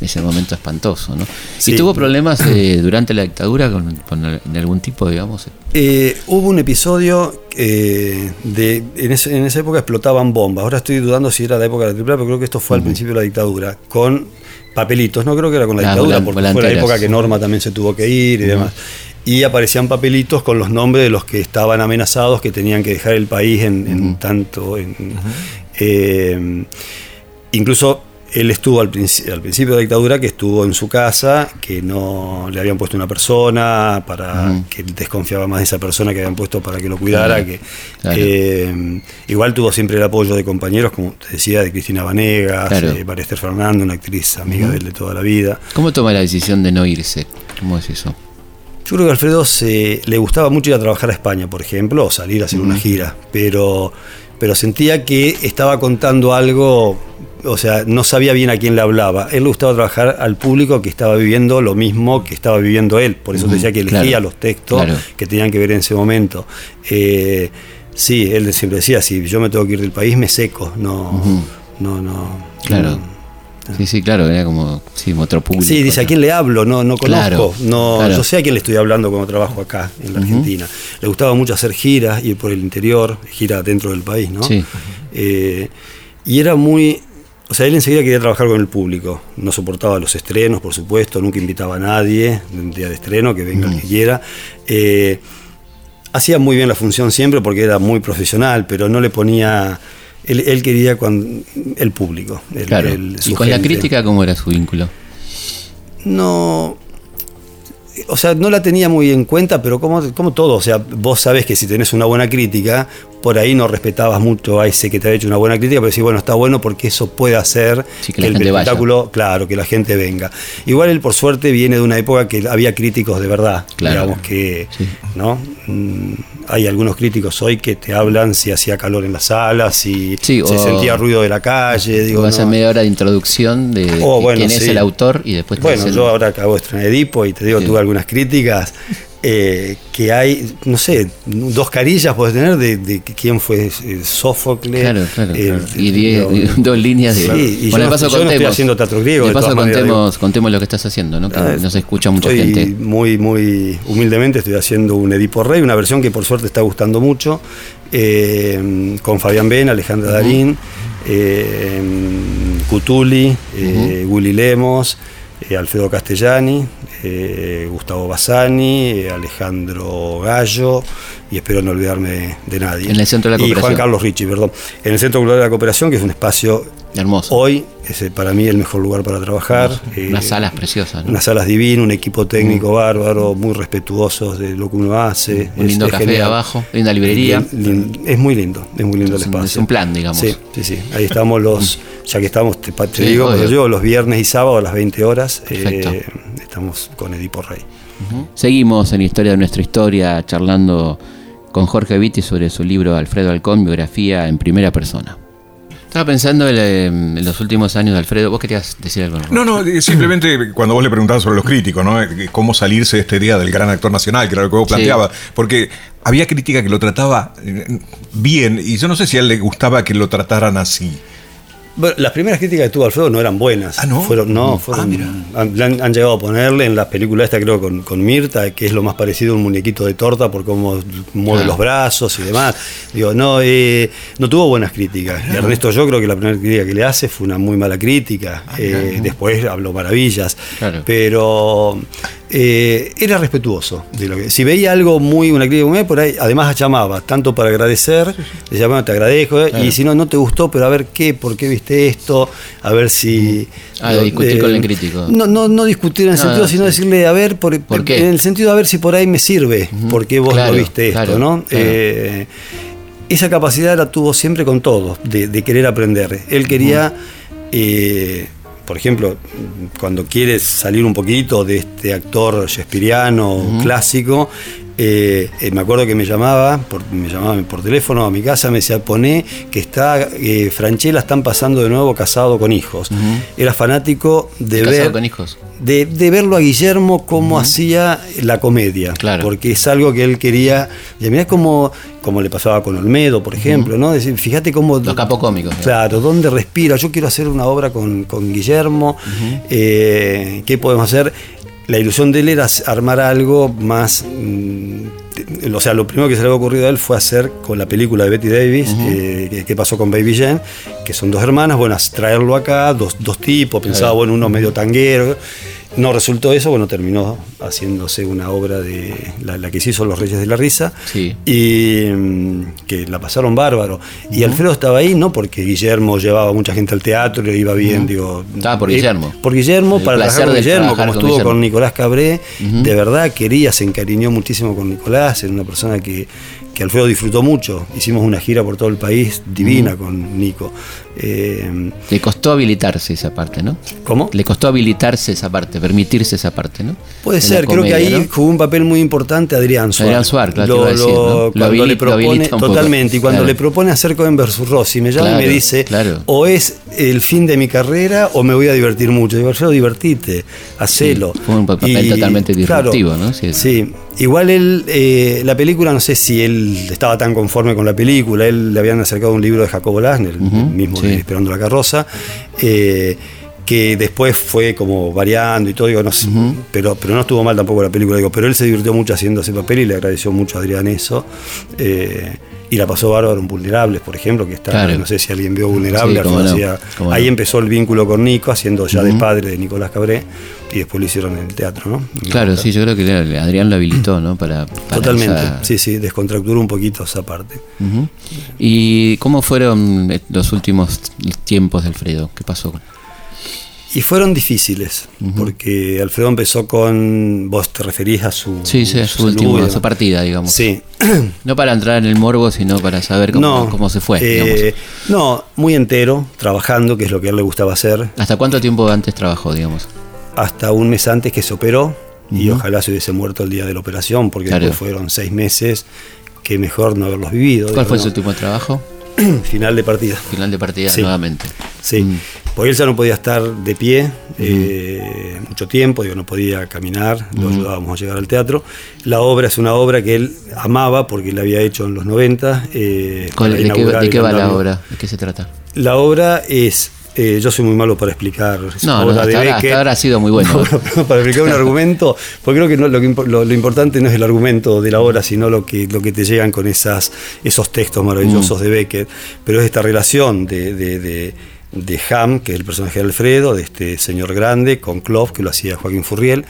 ese momento espantoso, ¿no? Sí. ¿Y tuvo problemas eh, durante la dictadura con, en algún tipo, digamos? Eh, hubo un episodio eh, de. En, ese- en esa época explotaban bombas. Ahora estoy dudando si era la época de la triple, pero creo que esto fue al principio de la dictadura. Con papelitos. No creo que era con la Ah, dictadura, volan- porque fue la época que Norma también se tuvo que ir y demás. Y aparecían papelitos con los nombres de los que estaban amenazados, que tenían que dejar el país en, en tanto. En, eh, incluso él estuvo al, al principio de la dictadura, que estuvo en su casa, que no le habían puesto una persona, para Ujú. que desconfiaba más de esa persona que habían puesto para que lo cuidara. Claro, que claro. eh, Igual tuvo siempre el apoyo de compañeros, como te decía, de Cristina Vanegas, Claro. eh, María Esther Fernando, una actriz amiga de él de toda la vida. ¿Cómo toma la decisión de no irse? ¿Cómo es eso? Yo creo que a Alfredo se, le gustaba mucho ir a trabajar a España, por ejemplo, o salir a hacer una gira, pero, pero sentía que estaba contando algo, o sea, no sabía bien a quién le hablaba. Él le gustaba trabajar al público que estaba viviendo lo mismo que estaba viviendo él, por eso decía que elegía claro, los textos claro. que tenían que ver en ese momento. Eh, sí, él siempre decía, si yo me tengo que ir del país, me seco, no, no, no. Claro. no. Sí, sí, claro, era como sí, otro público. Sí, dice, ¿a quién le hablo? No, no conozco. Claro, no, claro. Yo sé a quién le estoy hablando cuando trabajo acá, en la. Argentina. Le gustaba mucho hacer giras, ir por el interior, giras dentro del país, ¿no? Sí. Eh, y era muy... O sea, él enseguida quería trabajar con el público. No soportaba los estrenos, por supuesto, nunca invitaba a nadie un día de estreno, que venga el que quiera. Eh, hacía muy bien la función siempre porque era muy profesional, pero no le ponía... Él, él quería cuando, el público. el- Claro. el- ¿Y con la crítica cómo era su vínculo? no. O sea, no la tenía muy en cuenta, pero como, como todo, o sea, vos sabés que si tenés una buena crítica, por ahí no respetabas mucho a ese que te ha hecho una buena crítica, pero decís, bueno, está bueno porque eso puede hacer Sí, que el vaya. espectáculo, claro, que la gente venga. Igual él, por suerte, viene de una época que había críticos de verdad, Claro. digamos que, Sí. ¿no? Hay algunos críticos hoy que te hablan si hacía calor en la sala, si Sí, se sentía ruido de la calle, digo, Vas a no. media hora de introducción de Oh, bueno, quién es sí. el autor y después te Bueno, yo ahora acabo de estrenar Edipo y te digo, Sí. tuve algunas críticas eh, que hay, no sé, dos carillas puedes tener de, de quién fue eh, Sófocles. Claro, claro, eh, claro. Y diez- dos líneas de. Sí, y yo bueno, no- yo no estoy contemos. haciendo teatro griego, De paso maneras, contemos, contemos lo que estás haciendo, ¿no? Que Ah, no se escucha mucha estoy gente. Muy, muy humildemente estoy haciendo un Edipo Rey, una versión que por suerte está gustando mucho, eh, con Fabián Ben, Alejandra Darín, Cutuli, eh, Willy Lemos, Alfredo Castellani, eh, Gustavo Bassani, eh, Alejandro Gallo, y espero no olvidarme de nadie. En el Centro de la Y Juan Cooperación. Carlos Ricci, perdón. En el Centro Cultural de la Cooperación, que es un espacio Hermoso. hoy, es eh, para mí el mejor lugar para trabajar. eh, Unas salas preciosas, ¿no? unas salas divinas, un equipo técnico bárbaro, muy respetuosos de lo que uno hace. Un lindo café abajo, linda librería. Es muy lindo, es muy lindo Es el espacio. es un plan, digamos. Sí, sí, sí. Ahí estamos los, ya que estamos, te, pa- te Sí, digo, pero yo los viernes y sábados a las 20 horas eh, estamos con Edipo Rey. Seguimos en Historia de nuestra historia charlando con Jorge Vitti sobre su libro Alfredo Alcón, biografía en primera persona. Estaba pensando en, en los últimos años de Alfredo. ¿Vos querías decir algo? No, no, eh, simplemente cuando vos le preguntabas sobre los críticos, ¿no? Eh, Cómo salirse de esta idea del gran actor nacional, que era lo que vos Sí. planteabas. Porque había crítica que lo trataba eh, bien, y yo no sé si a él le gustaba que lo trataran así. Bueno, las primeras críticas que tuvo Alfredo no eran buenas. Ah, ¿no? Fueron, no, fueron, Ah, mira. han, han- llegado a ponerle en la película esta, creo, con, con Mirta, que es lo más parecido a un muñequito de torta por cómo mueve Ah. los brazos y demás. Digo, no, eh, no tuvo buenas críticas. Y Ernesto, yo creo que la primera crítica que le hace fue una muy mala crítica. Eh, después habló maravillas. Claro. Pero eh, era respetuoso. De lo que, si veía algo muy, una crítica muy por ahí, además llamaba, tanto para agradecer, decía, bueno, te agradezco, eh, y si no, no te gustó, pero a ver qué, por qué viste esto, a ver si... Ah, de discutir con el crítico. No, no, no discutir en el No, sentido, no, sino sí. decirle, a ver, por, ¿Por qué? en el sentido de a ver si por ahí me sirve, porque vos Claro, lo viste esto, claro, ¿no? Eh, esa capacidad la tuvo siempre con todos, de, de querer aprender. Él quería, por ejemplo, cuando quiere salir un poquito de este actor shakespeariano clásico, eh, eh, me acuerdo que me llamaba, por, me llamaba por teléfono a mi casa, me decía, poné que está, eh, Franchella están pasando de nuevo casado con hijos. Era fanático de Casado ver con hijos. de, de verlo a Guillermo cómo hacía la comedia. Claro. Porque es algo que él quería. Y mirá cómo, como le pasaba con Olmedo, por ejemplo, ¿no? Decir, fíjate cómo. Los capocómicos. ¿no? Claro, ¿dónde respira? Yo quiero hacer una obra con, con Guillermo. eh, ¿Qué podemos hacer? La ilusión de él era armar algo más. O sea, lo primero que se le había ocurrido a él fue hacer con la película de Betty Davis, eh, que, que pasó con Baby Jane, que son dos hermanas, bueno, traerlo acá, dos, dos tipos, pensaba, bueno, uno medio tanguero. No resultó eso, bueno, terminó haciéndose una obra de la, la que se hizo Los Reyes de la Risa, Sí. y mm, que la pasaron bárbaro. Y Alfredo estaba ahí, no porque Guillermo llevaba mucha gente al teatro y le iba bien, digo. Por eh, Guillermo. por Guillermo, El para trabajar con de Guillermo, trabajar como con estuvo Guillermo. con Nicolás Cabré, de verdad quería, se encariñó muchísimo con Nicolás, era una persona que, que Alfredo disfrutó mucho. Hicimos una gira por todo el país divina con Nico. Eh, Le costó habilitarse esa parte, ¿no? ¿Cómo? Le costó habilitarse esa parte, permitirse esa parte, ¿no? Puede En ser, creo que ahí ¿no? jugó un papel muy importante Adrián Suárez. Adrián Suárez, claro, a decir, ¿no? Lo cuando le lo propone, totalmente, y cuando Claro. le propone hacer Cohen versus Rossi, me llama y me dice, claro. o es el fin de mi carrera o me voy a divertir mucho. Digo, yo divertite, hacelo. Sí, fue un papel totalmente disruptivo, ¿no? Sí. Sí, igual él, eh, la película, no sé si él estaba tan conforme con la película, él le habían acercado un libro de Jacobo Lasner, el mismo sí. de Esperando la carroza, eh, que después fue como variando y todo, digo, no pero, pero no estuvo mal tampoco la película, digo, pero él se divirtió mucho haciendo ese papel y le agradeció mucho a Adrián eso. eh, y la pasó bárbaro en Vulnerables, por ejemplo, que está, Claro. no sé si alguien vio Sí, no, hacía- cómo ahí empezó el vínculo con Nico, haciendo ya de padre de Nicolás Cabré, y después lo hicieron en el teatro, ¿no? Claro, sí, yo creo que Adrián lo habilitó, ¿no? Para, para Totalmente, esa- sí, sí, descontracturó un poquito esa parte. ¿Y cómo fueron eh, los últimos tiempos de Alfredo? ¿Qué pasó? Y fueron difíciles, porque Alfredo empezó con, vos te referís a su... Sí, sí, su, salud último, su partida, digamos. Sí, No para entrar en el morbo, sino para saber cómo, no, cómo se fue. eh, no, muy entero, trabajando, que es lo que a él le gustaba hacer, ¿Hasta cuánto tiempo antes trabajó, digamos? hasta un mes antes que se operó, y ojalá se hubiese muerto el día de la operación, porque Claro. después fueron seis meses que mejor no haberlos vivido. ¿Cuál fue su último trabajo? Final de partida. Final de partida Sí. nuevamente. Sí, Mm. porque él ya no podía estar de pie eh, mucho tiempo, digo, no podía caminar, lo ayudábamos a llegar al teatro. La obra es una obra que él amaba porque la había hecho en los 90. eh, ¿Cuál- para ¿De qué, de va la obra? ¿De qué se trata? La obra es, eh, yo soy muy malo para explicar. No, no, hasta de ahora- Beckett. hasta ahora ha sido muy bueno. No, para explicar un argumento, porque creo que no- lo, que impo- lo- lo importante no es el argumento de la obra, sino lo que, lo que te llegan con esas, esos textos maravillosos Mm. de Beckett. Pero es esta relación de, de, de- de Ham, que es el personaje de Alfredo, de este señor grande, con Clove, que lo hacía Joaquín Furriel.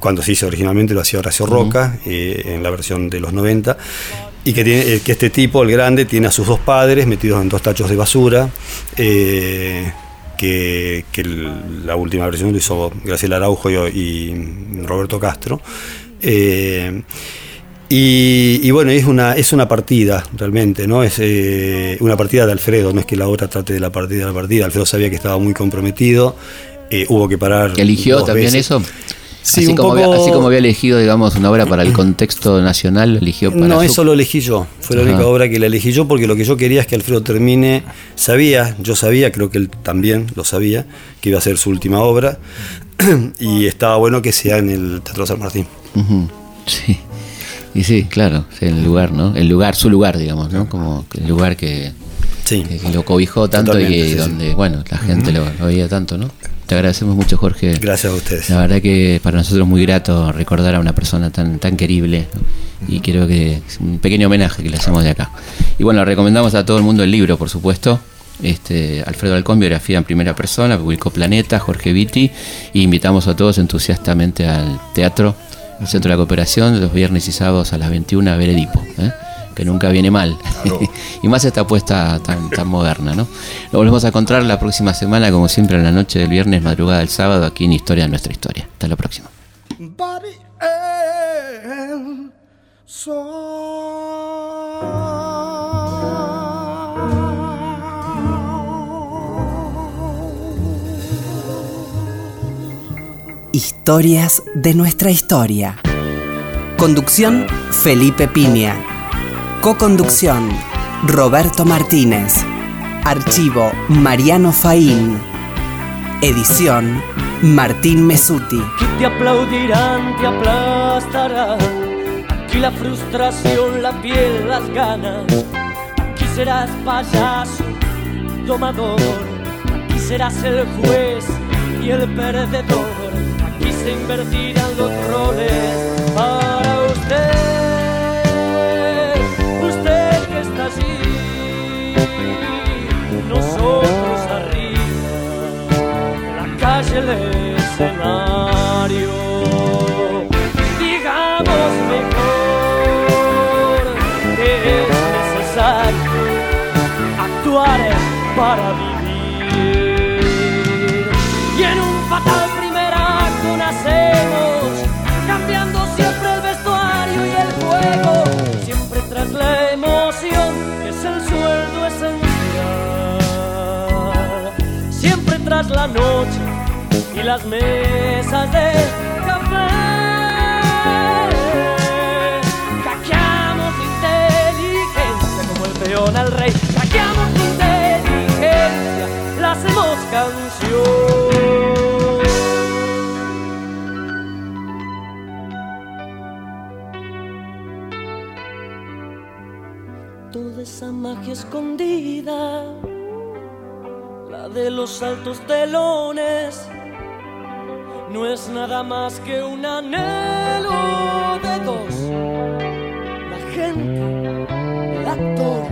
Cuando se hizo originalmente lo hacía Horacio Roca, eh, en la versión de los 90. Y que, tiene, eh, que este tipo, el grande, tiene a sus dos padres metidos en dos tachos de basura. eh, que, que el- la última versión lo hizo Graciela Araujo y, y Roberto Castro. Eh, y, y bueno, es una, es una partida realmente, ¿no? Es eh, una partida de Alfredo, no es que la obra trate de la partida de la partida. Alfredo sabía que estaba muy comprometido, eh, hubo que parar. ¿Eligió también veces. eso? Sí, así, un como poco- había, así como había elegido, digamos, una obra para el contexto nacional, lo eligió para No, su- eso lo elegí yo. Fue la Ajá. única obra que la elegí yo porque lo que yo quería es que Alfredo termine. Sabía, yo sabía, creo que él también lo sabía, que iba a ser su última obra. y estaba bueno que sea en el Teatro San Martín. Sí. Y sí, claro, el lugar, ¿no? El lugar, su lugar, digamos, ¿no? Como el lugar que, Sí. que- lo cobijó tanto Totalmente, y sí, sí. donde, bueno, la gente lo, lo veía tanto, ¿no? Te agradecemos mucho, Jorge. Gracias a ustedes. La verdad que para nosotros es muy grato recordar a una persona tan, tan querible ¿no? y creo que es un pequeño homenaje que le hacemos de acá. Y bueno, recomendamos a todo el mundo el libro, por supuesto. Este, Alfredo Alcón, biografía en primera persona, publicó Planeta, Jorge Vitti, y invitamos a todos entusiastamente al teatro, al Centro de la Cooperación, los viernes y sábados a las 21 a ver Edipo, ¿eh? que nunca viene mal. Y más esta apuesta tan, tan moderna, ¿no? Lo volvemos a encontrar la próxima semana, como siempre, en la noche del viernes, madrugada del sábado, aquí en Historia de Nuestra Historia. Hasta la próxima. Historias de nuestra historia. Conducción Felipe Piña. Coconducción Roberto Martínez. Archivo Mariano Faín. Edición Martín Mesuti. Aquí te aplaudirán, te aplastarán. Aquí la frustración, la piel, las ganas. Aquí serás payaso, domador. Aquí serás el juez y el perdedor. Aquí se invertirán los roles la noche y las mesas de café. Caqueamos inteligencia como el peón al rey. Caqueamos inteligencia, la hacemos canción. Toda esa magia escondida, de los altos telones no es nada más que un anhelo de dos. La gente, el actor,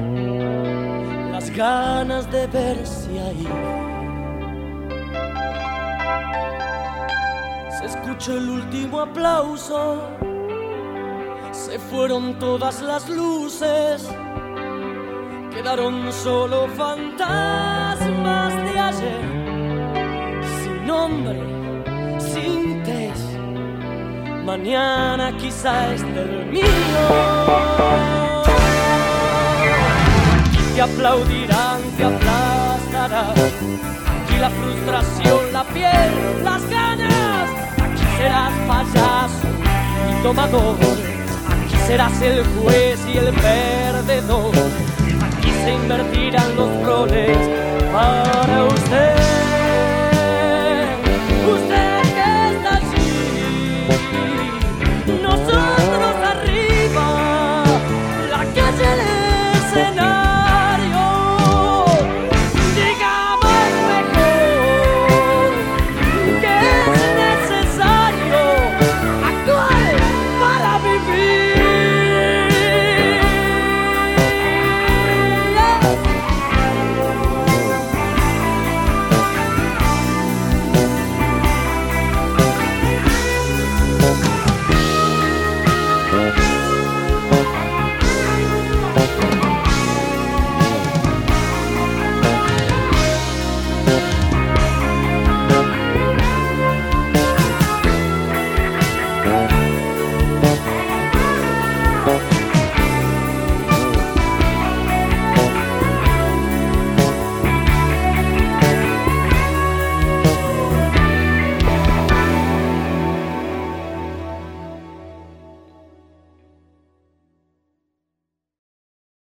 las ganas de verse ahí. Se escuchó el último aplauso, se fueron todas las luces, quedaron solo fantasmas de ayer, sin nombre sin test. Mañana quizá esté el mío. Te aplaudirán, te aplastarán. Aquí la frustración, la piel, las ganas. Aquí serás payaso y tomador. Aquí serás el juez y el perdedor. Se invertirán los roles para usted.